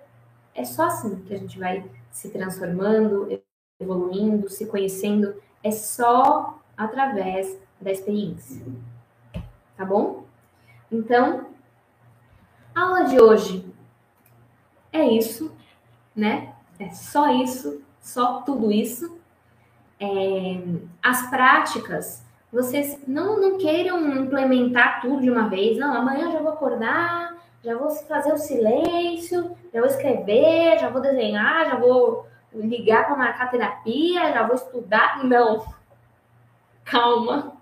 é só assim que a gente vai se transformando, evoluindo, se conhecendo, é só através da experiência. Tá bom? Então, a aula de hoje é isso, né? É só isso, só tudo isso. É, as práticas, vocês não, não queiram implementar tudo de uma vez. Não, amanhã já vou acordar, já vou fazer o silêncio, já vou escrever, já vou desenhar, já vou ligar para marcar terapia, já vou estudar. Não. Calma.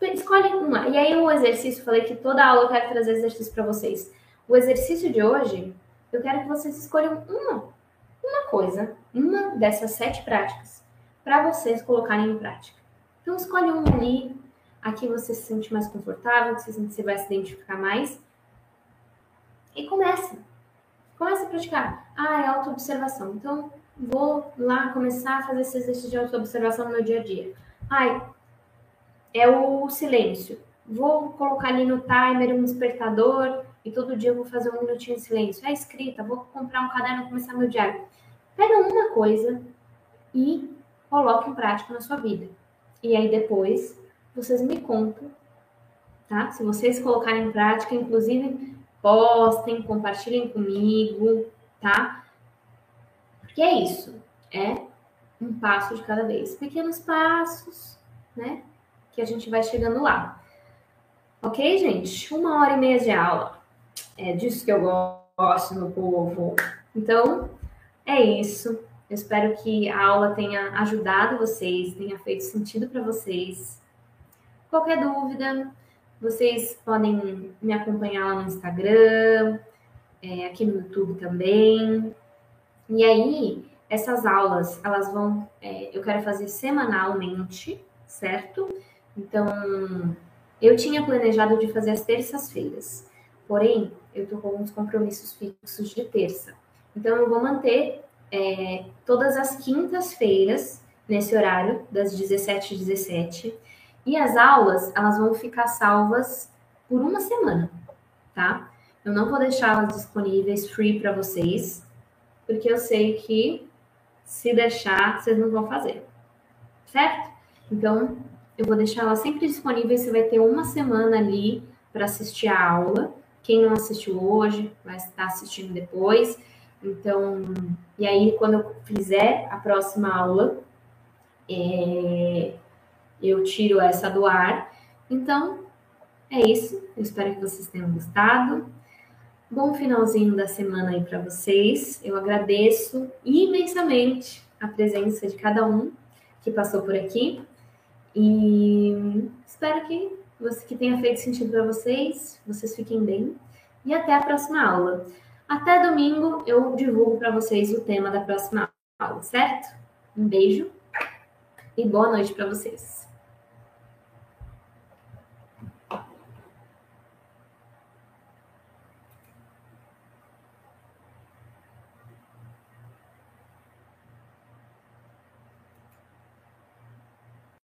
Escolhe uma. E aí o exercício, falei que toda aula eu quero trazer exercício para vocês. O exercício de hoje, eu quero que vocês escolham uma, uma coisa, uma dessas sete práticas, para vocês colocarem em prática. Então escolhe uma ali, aqui você se sente mais confortável, que você vai se identificar mais. E começa. Começa a praticar. Ah, é autoobservação. Então, vou lá começar a fazer esse exercício de autoobservação no meu dia a dia. Ai, é o silêncio. Vou colocar ali no timer um despertador e todo dia eu vou fazer um minutinho de silêncio. É escrita, vou comprar um caderno e começar meu diário. Pega uma coisa e coloque em prática na sua vida. E aí depois vocês me contam, tá? Se vocês colocarem em prática, inclusive postem, compartilhem comigo, tá? Porque é isso, é um passo de cada vez. Pequenos passos, né? que a gente vai chegando lá. Ok, gente? Uma hora e meia de aula. É disso que eu gosto, meu povo. Então, é isso. Eu espero que a aula tenha ajudado vocês, tenha feito sentido para vocês. Qualquer dúvida, vocês podem me acompanhar lá no Instagram, é, aqui no YouTube também. E aí, essas aulas, elas vão, é, eu quero fazer semanalmente, certo? Então, eu tinha planejado de fazer as terças-feiras, porém, eu estou com alguns compromissos fixos de terça. Então, eu vou manter é, todas as quintas-feiras, nesse horário, das 17 às 17, e as aulas, elas vão ficar salvas por uma semana, tá? Eu não vou deixá-las disponíveis free para vocês, porque eu sei que se deixar, vocês não vão fazer, certo? Então, eu vou deixar ela sempre disponível. Você vai ter uma semana ali para assistir a aula. Quem não assistiu hoje vai estar assistindo depois. Então, e aí quando eu fizer a próxima aula, é, eu tiro essa do ar. Então, é isso. Eu espero que vocês tenham gostado. Bom finalzinho da semana aí para vocês. Eu agradeço imensamente a presença de cada um que passou por aqui. E espero que, você, que tenha feito sentido para vocês, vocês fiquem bem. E até a próxima aula. Até domingo eu divulgo para vocês o tema da próxima aula, certo? Um beijo e boa noite para vocês.